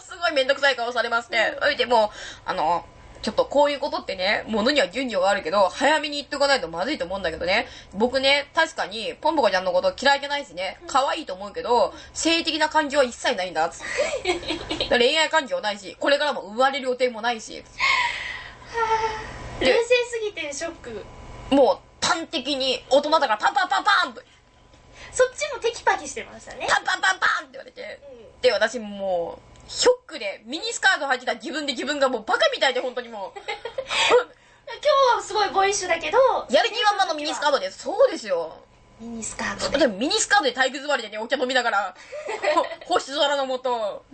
すごいめんどくさい顔されまして、それでもう、あの、ちょっとこういうことってね、ものには順序があるけど、早めに言っておかないとまずいと思うんだけどね。僕ね、確かに、ポンポコちゃんのこと嫌いじゃないしね、可愛いと思うけど、性的な感情は一切ないんだ、つって。恋愛感情ないし、これからも生まれる予定もないし、冷静すぎてショック。もう端的に大人だからパンパンパンパンと、そっちもテキパキしてましたね。パンパンパンパンって言われて、うん。で、私もう、ショックで、ミニスカート履いてた自分で自分がもうバカみたいで、本当にもう。今日はすごいボーイッシュだけどやる気満々のミニスカートです。そうですよ。ミニスカートでミニスカートで体育座りでね、お茶飲みながら、ほ星空のもと、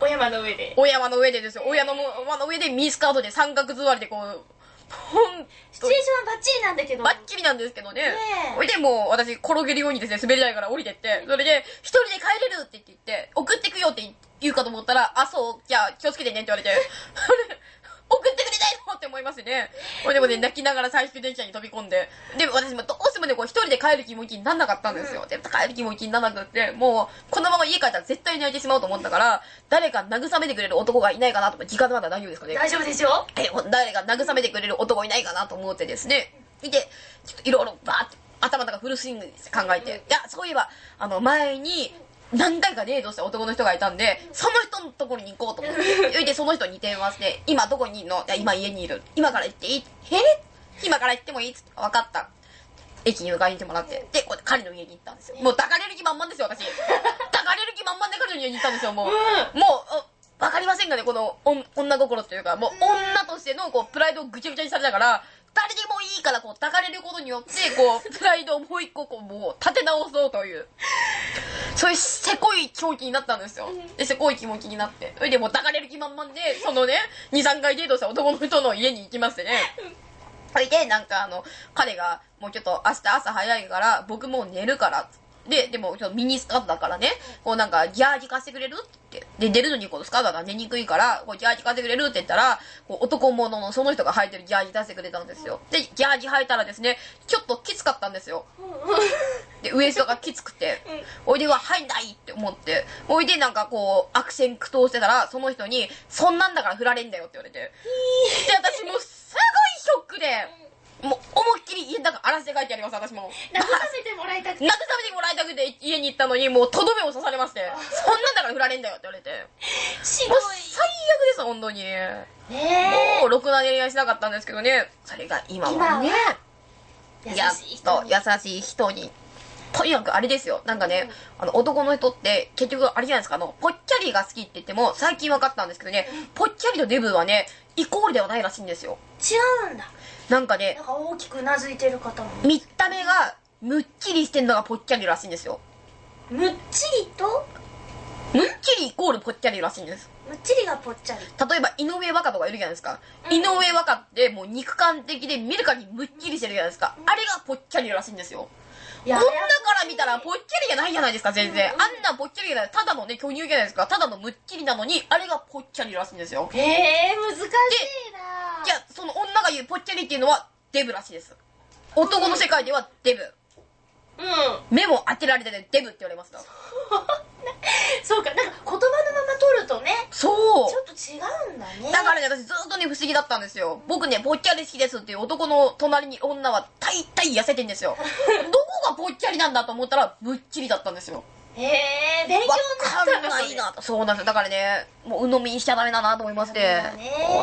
お山の上でお山の上でですよ、お山の山の上でミニスカートで三角座りでこう、ほんシチュエーションはバッチリなんだけどバッチリなんですけどね。それでもう私転げるようにですね、滑り台から降りてって、それで、一人で帰れるって言って、送ってくよって言うかと思ったら、あ、そう、じゃあ気をつけてねって言われて、送ってくれないのって思いますね。これでもね、泣きながら最終電車に飛び込んで、で、私もどうしてもね、こう一人で帰る気持ちになんなかったんですよ。で、帰る気持ちにならなくって、もう、このまま家帰ったら絶対に泣いてしまうと思ったから、誰か慰めてくれる男がいないかなと思って、時間まだ大丈夫ですかね。大丈夫ですよえ、誰か慰めてくれる男いないかなと思ってですね。で、ちょっといろいろバーって頭の中フルスイングで考えて、いや、そういえば、あの、前に、何回かデートした男の人がいたんで、その人のところに行こうと思って、それでその人に電話して、今どこにいるの？いや、今家にいる。今から行っていい？え？今から行ってもいい？つって、分かった。駅に迎えに行ってもらって。で、こう彼の家に行ったんですよ。もう抱かれる気満々ですよ、私。抱かれる気満々で彼の家に行ったんですよ、もう。うもう、あわかりませんがね、この女心というか、もう女としてのこうプライドをぐちゃぐちゃにされたから、誰でもいいからこう抱かれることによって、こう、プライドをもう一個こう、もう立て直そうという。そういうせこい気持ちになったんですよ。で、せこい気持ちになって。それでもう抱かれる気満々で、そのね、2、3回デートした男の人の家に行きましてね。それで、なんかあの、彼が、もうちょっと明日朝早いから、僕もう寝るから、で、でも、ミニスカートだからね、こうなんか、ジャージ貸してくれるって。で、出るのにこのスカートだから寝にくいから、こうジャージ貸してくれるって言ったら、こう男物のその人が履いてるジャージ出してくれたんですよ。で、ジャージ履いたらですね、ちょっときつかったんですよ。で、ウエストがきつくて、おいでは入んないって思って、おいでなんかこう、悪戦苦闘してたら、その人に、そんなんだから振られんだよって言われて。で、私もうすごいショックで、もう思いっきり家の中荒らして帰ってやります、私も。慰めてもらいたくて慰めてもらいたくて家に行ったのに、もうとどめを刺されまして、そんなんだから振られんだよって言われて。しもう最悪です、本当に。ねえもう、ろくな恋愛しなかったんですけどね。それが今はね、優やっしい人とに優しい人に。とにかくあれですよ。なんかね、あの、男の人って、結局、あれじゃないですか、あの、ぽっちゃりが好きって言っても、最近分かったんですけどね、ぽっちゃりとデブはね、イコールではないらしいんですよ。違うんだなんかねなん、か大きくうなずいてる方も見た目が、むっちりしてんのがぽっちゃりらしいんですよ。むっちりと？むっきりイコールぽっちゃりらしいんです。むっちりがぽっちゃり。例えば、井上和歌とかいるじゃないですか。うん井上和歌ってもう肉感的で見るからにむっきりしてるじゃないですか。あれがぽっちゃりらしいんですよ。い女から見たらぽっちゃりじゃないじゃないですか、全然。あんなぽっちゃりじゃない。ただのね、巨乳じゃないですか。ただのむっきりなのに、あれがぽっちゃりらしいんですよ。へえ、難しいないや、その女が言うぽっちゃりっていうのはデブらしいです。男の世界ではデブ。うん。目も当てられてね、デブって言われますから。そうか、なんか言葉のまま取るとね、そうちょっと違うんだね。だからね、私ずっとね、不思議だったんですよ。僕ね、ぽっちゃり好きですっていう男の隣に女は大体痩せてんですよ。どこがぽっちゃりなんだと思ったら、むっきりだったんですよ。へえ、勉強にわなったないなと。そうなんですよ。だからね、もう鵜呑みにしちゃダメだなと思いまして。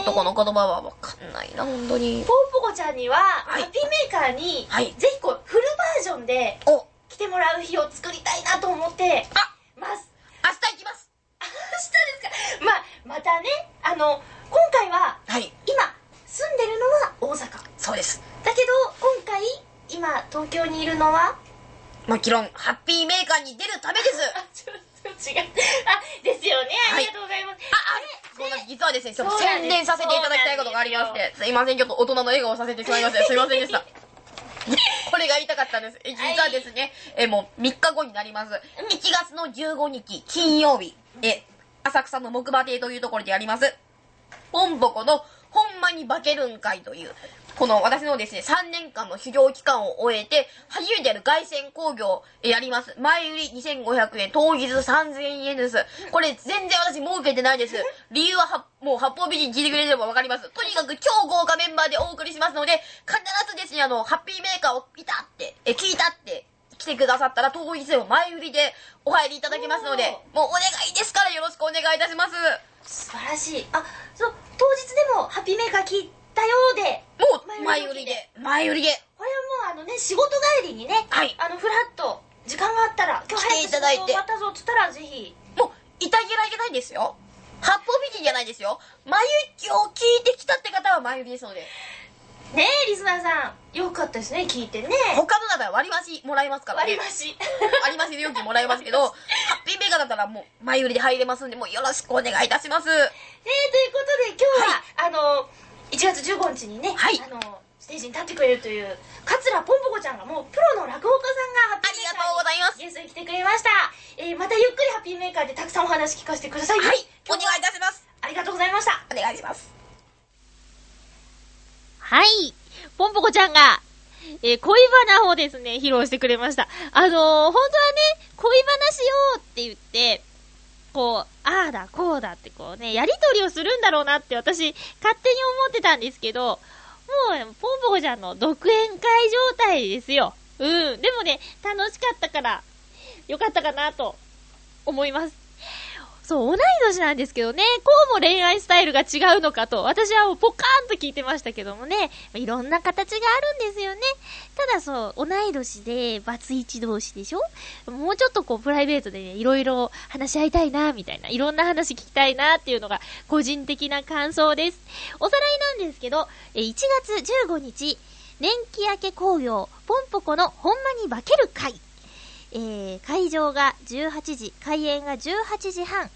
男の言葉はわかんないな、本当に。ポンポコちゃんには、はいハッピーメーカーに、はいぜひこう、フルバージョンでお、来てもらう日を作りたいなと思ってあます。明日行きます 明日ですかまあ、またね、あの、今回は、はい、今、住んでるのは大阪。そうです。だけど、今回、今、東京にいるのは、もちろん、ハッピーメーカーに出るためです。あ、ちょっと違う。あ、ですよね。ありがとうございます。あ、あ、そうなんです。実はですね、ちょっと宣伝させていただきたいことがありまして、すいません、ちょっと大人の笑顔をさせてしまいまして、すいませんでした。これが言いたかったんです。え実はですね、えもう3日後になります。1月の15日金曜日、え、浅草の木馬亭というところでやります。ポンポコのほんまに化けるんかいという、この私のですね、3年間の修行期間を終えて、初めてやる凱旋工業をやります。前売り2500円、当日3000円です。これ全然私儲けてないです。理由ははもう八方美人聞いてくれればわかります。とにかく超豪華メンバーでお送りしますので、必ずですね、あの、ハッピーメーカーを見たって、え、聞いたって、来てくださったら当日でも前売りでお入りいただきますので、もうお願いですからよろしくお願いいたします。素晴らしい。あ、そう、当日でもハッピーメーカー聞いたようで、もう前売りで、前売りで。これはもうあのね、仕事帰りにね、はいあの、フラッと、時間があったら、今日早く来ていただいて仕事終わったぞって言ったら、ぜひ、もう、いたげられないですよ。八方美人じゃないですよ。眉毛を聞いてきたって方は前売りですので。ねえ、リスナーさん、よかったですね、聞いてね。他のだったら割り増しもらえますからね。割り増し。割り増し料金もらえますけど、ハッピーメーカーだったらもう前売りで入れますんで、もうよろしくお願いいたします。えー、ということで、今日は、あの、1月15日にね、はいあの、ステージに立ってくれるという、桂ぽんぽこちゃんが、もうプロの落語家さんがハッピーメーカーにありがとうございますゲストに来てくれました。えー、またゆっくりハッピーメーカーでたくさんお話聞かせてください。はい、お願いいたします。ありがとうございました。お願いします。はい。ポンポコちゃんが、えー恋バナをですね、披露してくれました。あのー、本当はね、恋バナしようって言って、こう、ああだ、こうだってこうね、やりとりをするんだろうなって私、勝手に思ってたんですけど、もう、ポンポコちゃんの独演会状態ですよ。うん。でもね、楽しかったから、よかったかなと、思います。そう、同い年なんですけどね、こうも恋愛スタイルが違うのかと、私はもうポカーンと聞いてましたけどもね、いろんな形があるんですよね。ただそう、同い年で、バツイチ同士でしょ？もうちょっとこう、プライベートでね、いろいろ話し合いたいな、みたいな、いろんな話聞きたいな、っていうのが、個人的な感想です。おさらいなんですけど、1月15日、年季明け工業、ポンポコのほんまに化ける会。えー、会場が18時、開演が18時半。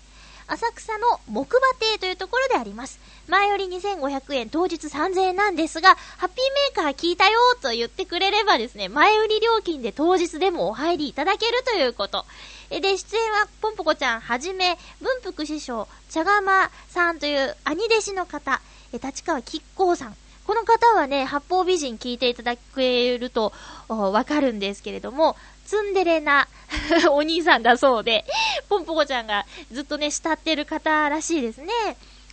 浅草の木馬亭というところであります。前より2500円、当日3000円なんですが、ハッピーメーカー聞いたよと言ってくれればですね、前売り料金で当日でもお入りいただけるということ。で、出演はポンポコちゃんはじめ、文福師匠、茶釜さんという兄弟子の方、立川吉光さん。この方はね、八方美人聞いていただけるとわかるんですけれども、ツンデレな お兄さんだそうで、ポンポコちゃんがずっとね、慕ってる方らしいですね。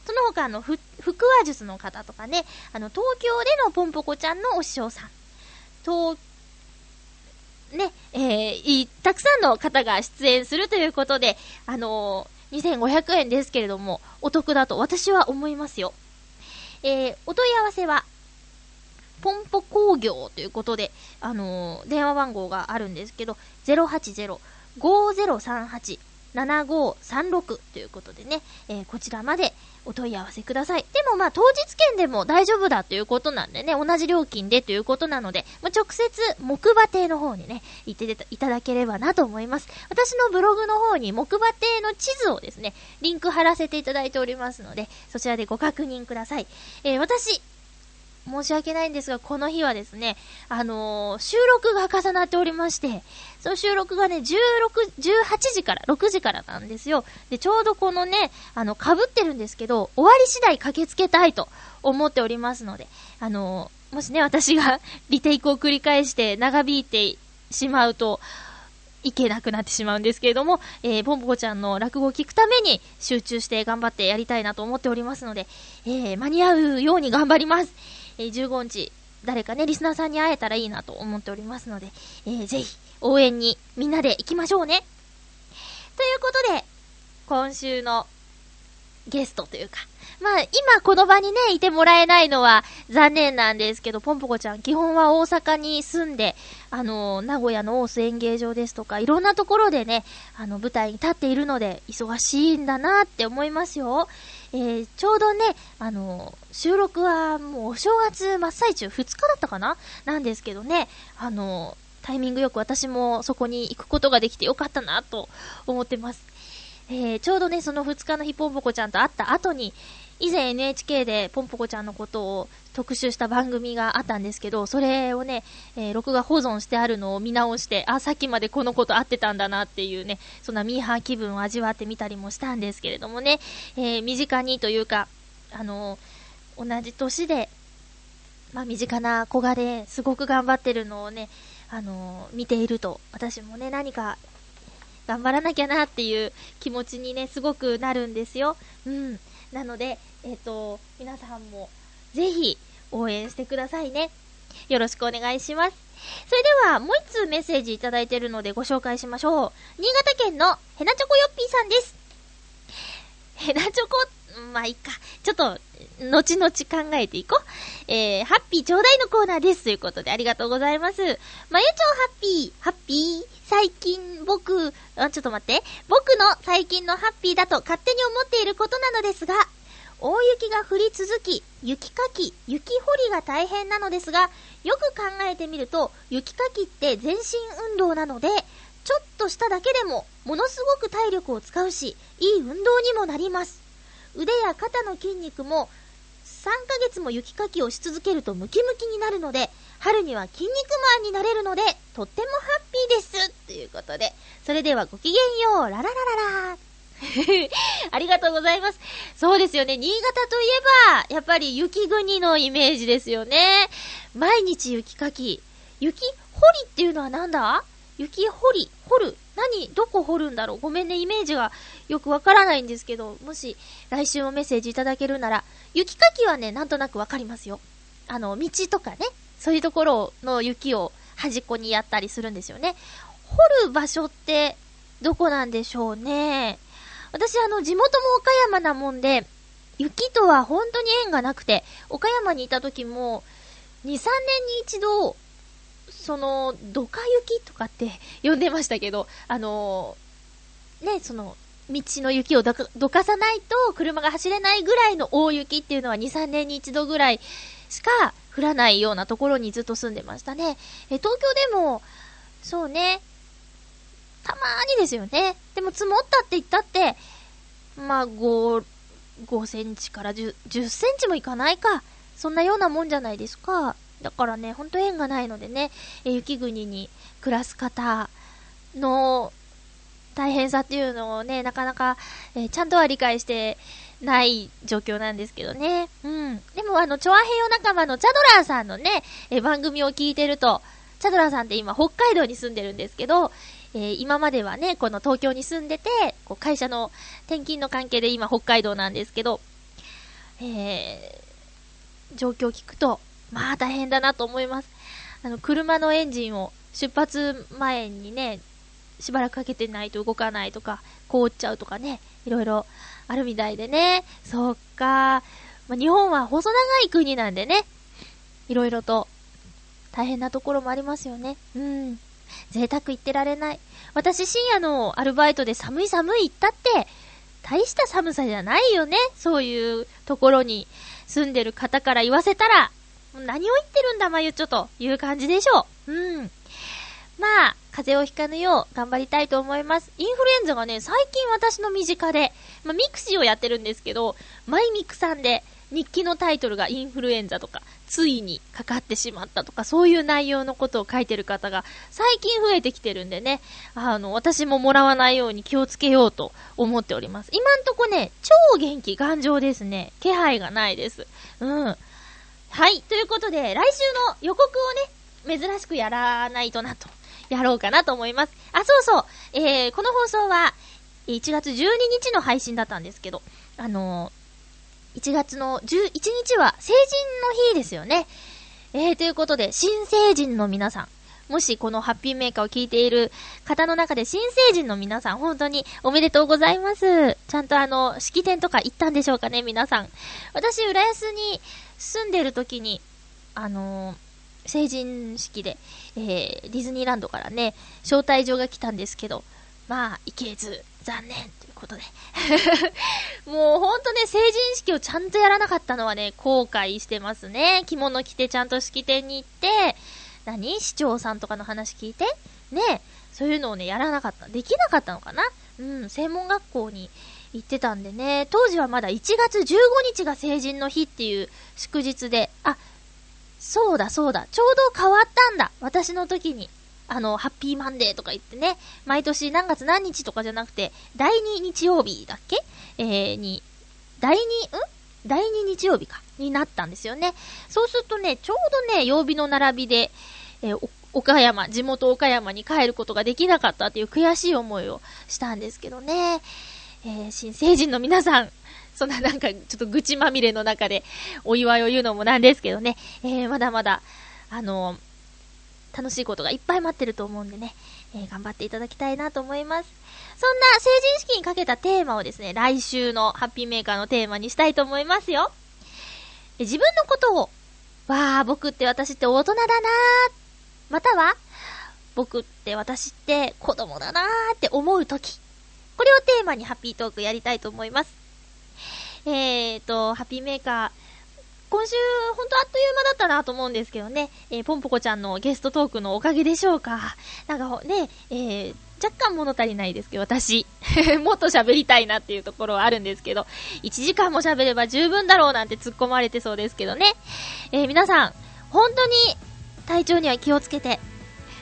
その他、あの、ふ、腹話術の方とかね、あの、東京でのポンポコちゃんのお師匠さん。と、ね、えーたくさんの方が出演するということで、あのー2500円ですけれども、お得だと私は思いますよ。えーお問い合わせは、ポンポ工業ということで、あのー電話番号があるんですけど、080-5038-7536ということでね、えー、こちらまでお問い合わせください。でもまあ当日券でも大丈夫だということなんでね、同じ料金でということなので、まあ、直接木馬亭の方にね、行っていただければなと思います。私のブログの方に木馬亭の地図をですね、リンク貼らせていただいておりますので、そちらでご確認ください。えー、私、申し訳ないんですが、この日はですね、あのー、収録が重なっておりまして、その収録がね、16、18時から、6時からなんですよ。で、ちょうどこのね、あの、被ってるんですけど、終わり次第駆けつけたいと思っておりますので、あのー、もしね、私が リテイクを繰り返して長引いてしまうと、いけなくなってしまうんですけれども、えー、ポンポコちゃんの落語を聞くために集中して頑張ってやりたいなと思っておりますので、えー、間に合うように頑張ります。えー、15日、誰かね、リスナーさんに会えたらいいなと思っておりますので、えー、ぜひ、応援にみんなで行きましょうね。ということで、今週のゲストというか、まあ、今この場にね、いてもらえないのは残念なんですけど、ポンポコちゃん、基本は大阪に住んで、あの、名古屋の大須演芸場ですとか、いろんなところでね、あの、舞台に立っているので、忙しいんだなって思いますよ。えー、ちょうどね、あの、収録はもうお正月真っ最中、2日だったかな？なんですけどね、あの、タイミングよく私もそこに行くことができてよかったなと思ってます。えー、ちょうどね、その2日の日ポンポコちゃんと会った後に、以前 NHK でポンポコちゃんのことを特集した番組があったんですけど、それをね、えー、録画保存してあるのを見直して、あ、さっきまでこのこと合ってたんだなっていうね、そんなミーハー気分を味わってみたりもしたんですけれどもね、えー、身近にというか、あのー、同じ年で、まあ、身近な子がね、すごく頑張ってるのをね、あの見ていると、私もね、何か頑張らなきゃなっていう気持ちにね、すごくなるんですよ。うん。なので、えっ、ー、と、皆さんもぜひ応援してくださいね。よろしくお願いします。それでは、もう一通メッセージいただいてるのでご紹介しましょう。新潟県のヘナチョコヨッピーさんです。ヘナチョコ、まあいいか。ちょっと、後々考えていこう。えー、ハッピーちょうだいのコーナーです。ということでありがとうございます。まゆちょハッピー、ハッピー、最近僕、あ、ちょっと待って。僕の最近のハッピーだと勝手に思っていることなのですが、大雪が降り続き、雪かき、雪掘りが大変なのですが、よく考えてみると、雪かきって全身運動なので、ちょっとしただけでも、ものすごく体力を使うし、いい運動にもなります。腕や肩の筋肉も3ヶ月も雪かきをし続けるとムキムキになるので、春には筋肉マンになれるので、とってもハッピーですということで、それではごきげんよう、ラララララ ありがとうございます。そうですよね。新潟といえば、やっぱり雪国のイメージですよね。毎日雪かき。雪掘りっていうのはなんだ？雪掘り、掘る。何どこ掘るんだろう？ごめんね、イメージがよくわからないんですけど、もし来週もメッセージいただけるなら、雪かきはね、なんとなくわかりますよ。あの、道とかね、そういうところの雪を端っこにやったりするんですよね。掘る場所って、どこなんでしょうね。私、あの、地元も岡山なもんで、雪とは本当に縁がなくて、岡山にいた時も、2、3年に一度、その、ドカ雪とかって呼んでましたけど、あのー、ね、その、道の雪をどかどかさないと車が走れないぐらいの大雪っていうのは2、3年に一度ぐらいしか降らないようなところにずっと住んでましたね。え、東京でも、そうね、たまーにですよね。でも積もったって言ったって、まあ、5、5センチから10、10センチもいかないか。そんなようなもんじゃないですか。だからね、ほんと縁がないのでね、え雪国に暮らす方の大変さっていうのをね、なかなか、え、ちゃんとは理解してない状況なんですけどね。うん。でもあの、チョアヘヨ仲間のチャドラーさんのね、え、番組を聞いてると、チャドラーさんって今北海道に住んでるんですけど、えー、今まではね、この東京に住んでて、こう会社の転勤の関係で今北海道なんですけど、えー、状況を聞くと、まあ大変だなと思います。あの、車のエンジンを出発前にね、しばらくかけてないと動かないとか、凍っちゃうとかね、いろいろあるみたいでね。そっか。まあ、日本は細長い国なんでね、いろいろと大変なところもありますよね。うん。贅沢言ってられない。私深夜のアルバイトで寒い寒い言ったって、大した寒さじゃないよね。そういうところに住んでる方から言わせたら、何を言ってるんだ、まゆちょという感じでしょう。うん。まあ、風邪をひかぬよう頑張りたいと思います。インフルエンザがね、最近私の身近で、まあ、 mixi をやってるんですけど、マイミクさんで日記のタイトルがインフルエンザとか、ついにかかってしまったとか、そういう内容のことを書いてる方が最近増えてきてるんでね、あの、私ももらわないように気をつけようと思っております。今んとこね、超元気頑丈ですね。気配がないです。うん。はい。ということで、来週の予告をね、珍しくやらないとなと、やろうかなと思います。あ、そうそう。えー、この放送は、1月12日の配信だったんですけど、あのー、1月の11日は成人の日ですよね。えー、ということで、新成人の皆さん、もしこのハッピーメーカーを聞いている方の中で新成人の皆さん、本当におめでとうございます。ちゃんとあの、式典とか行ったんでしょうかね、皆さん。私、浦安に住んでる時に、あのー、成人式で、えー、ディズニーランドからね、招待状が来たんですけど、まあ、行けず、残念、ということで。もうほんとね、成人式をちゃんとやらなかったのはね、後悔してますね。着物着てちゃんと式典に行って、何？市長さんとかの話聞いて、ね、そういうのをね、やらなかった。できなかったのかな？うん、専門学校に行ってたんでね、当時はまだ1月15日が成人の日っていう祝日で、あ、そうだそうだ、ちょうど変わったんだ、私の時に。あの、ハッピーマンデーとか言ってね、毎年何月何日とかじゃなくて、第2日曜日だっけ？えー、に、第2、ん？第2日曜日か、になったんですよね。そうするとね、ちょうどね、曜日の並びで、えー、岡山、地元岡山に帰ることができなかったっていう悔しい思いをしたんですけどね。えー、新成人の皆さん、そんななんか、ちょっと愚痴まみれの中で、お祝いを言うのもなんですけどね、えー、まだまだ、あのー、楽しいことがいっぱい待ってると思うんでね、えー、頑張っていただきたいなと思います。そんな成人式にかけたテーマをですね、来週のハッピーメーカーのテーマにしたいと思いますよ。自分のことを、わー、僕って私って大人だなー、または、僕って私って子供だなーって思うとき。これをテーマにハッピートークやりたいと思います。えーと、ハッピーメーカー、今週、ほんとあっという間だったなと思うんですけどね、えー、ポンポコちゃんのゲストトークのおかげでしょうか。なんかね、えー、若干物足りないですけど、私、もっと喋りたいなっていうところはあるんですけど、1時間も喋れば十分だろうなんて突っ込まれてそうですけどね。えー、皆さん、本当に体調には気をつけて、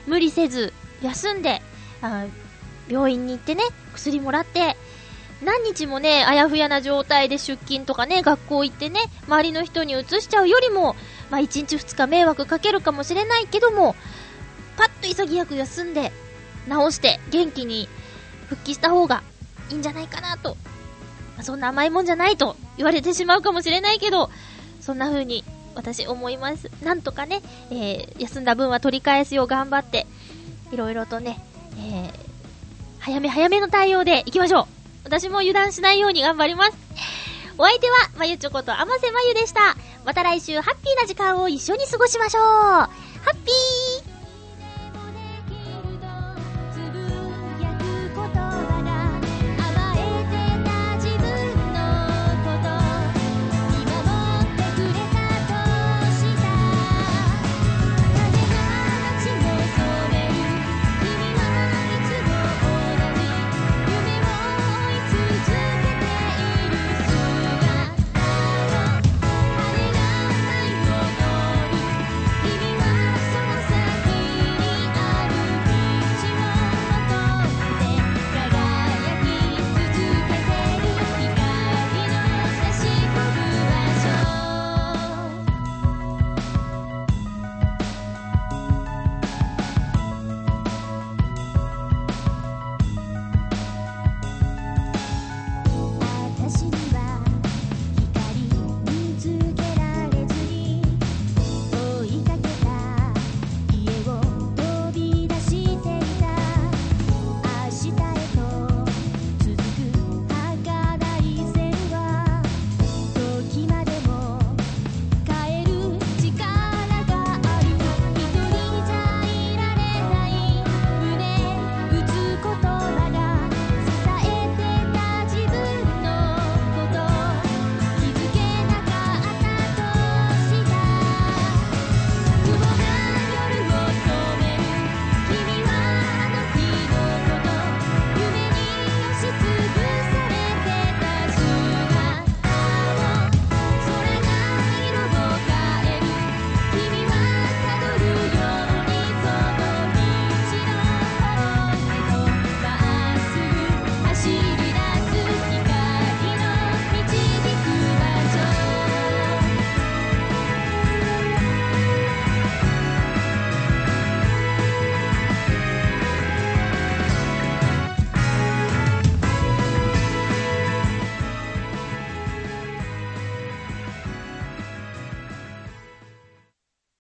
無理せず、休んで、あ病院に行ってね、薬もらって、何日もね、あやふやな状態で出勤とかね、学校行ってね、周りの人に移しちゃうよりも、まあ1日2日迷惑かけるかもしれないけども、パッと潔く休んで、治して元気に復帰した方がいいんじゃないかなと。まあ、そんな甘いもんじゃないと言われてしまうかもしれないけど、そんな風に私思います。なんとかね、えー、休んだ分は取り返すよう頑張って、いろいろとね、えー、早め早めの対応で行きましょう。私も油断しないように頑張ります。お相手は、まゆちょことあませまゆでした。また来週ハッピーな時間を一緒に過ごしましょう。ハッピー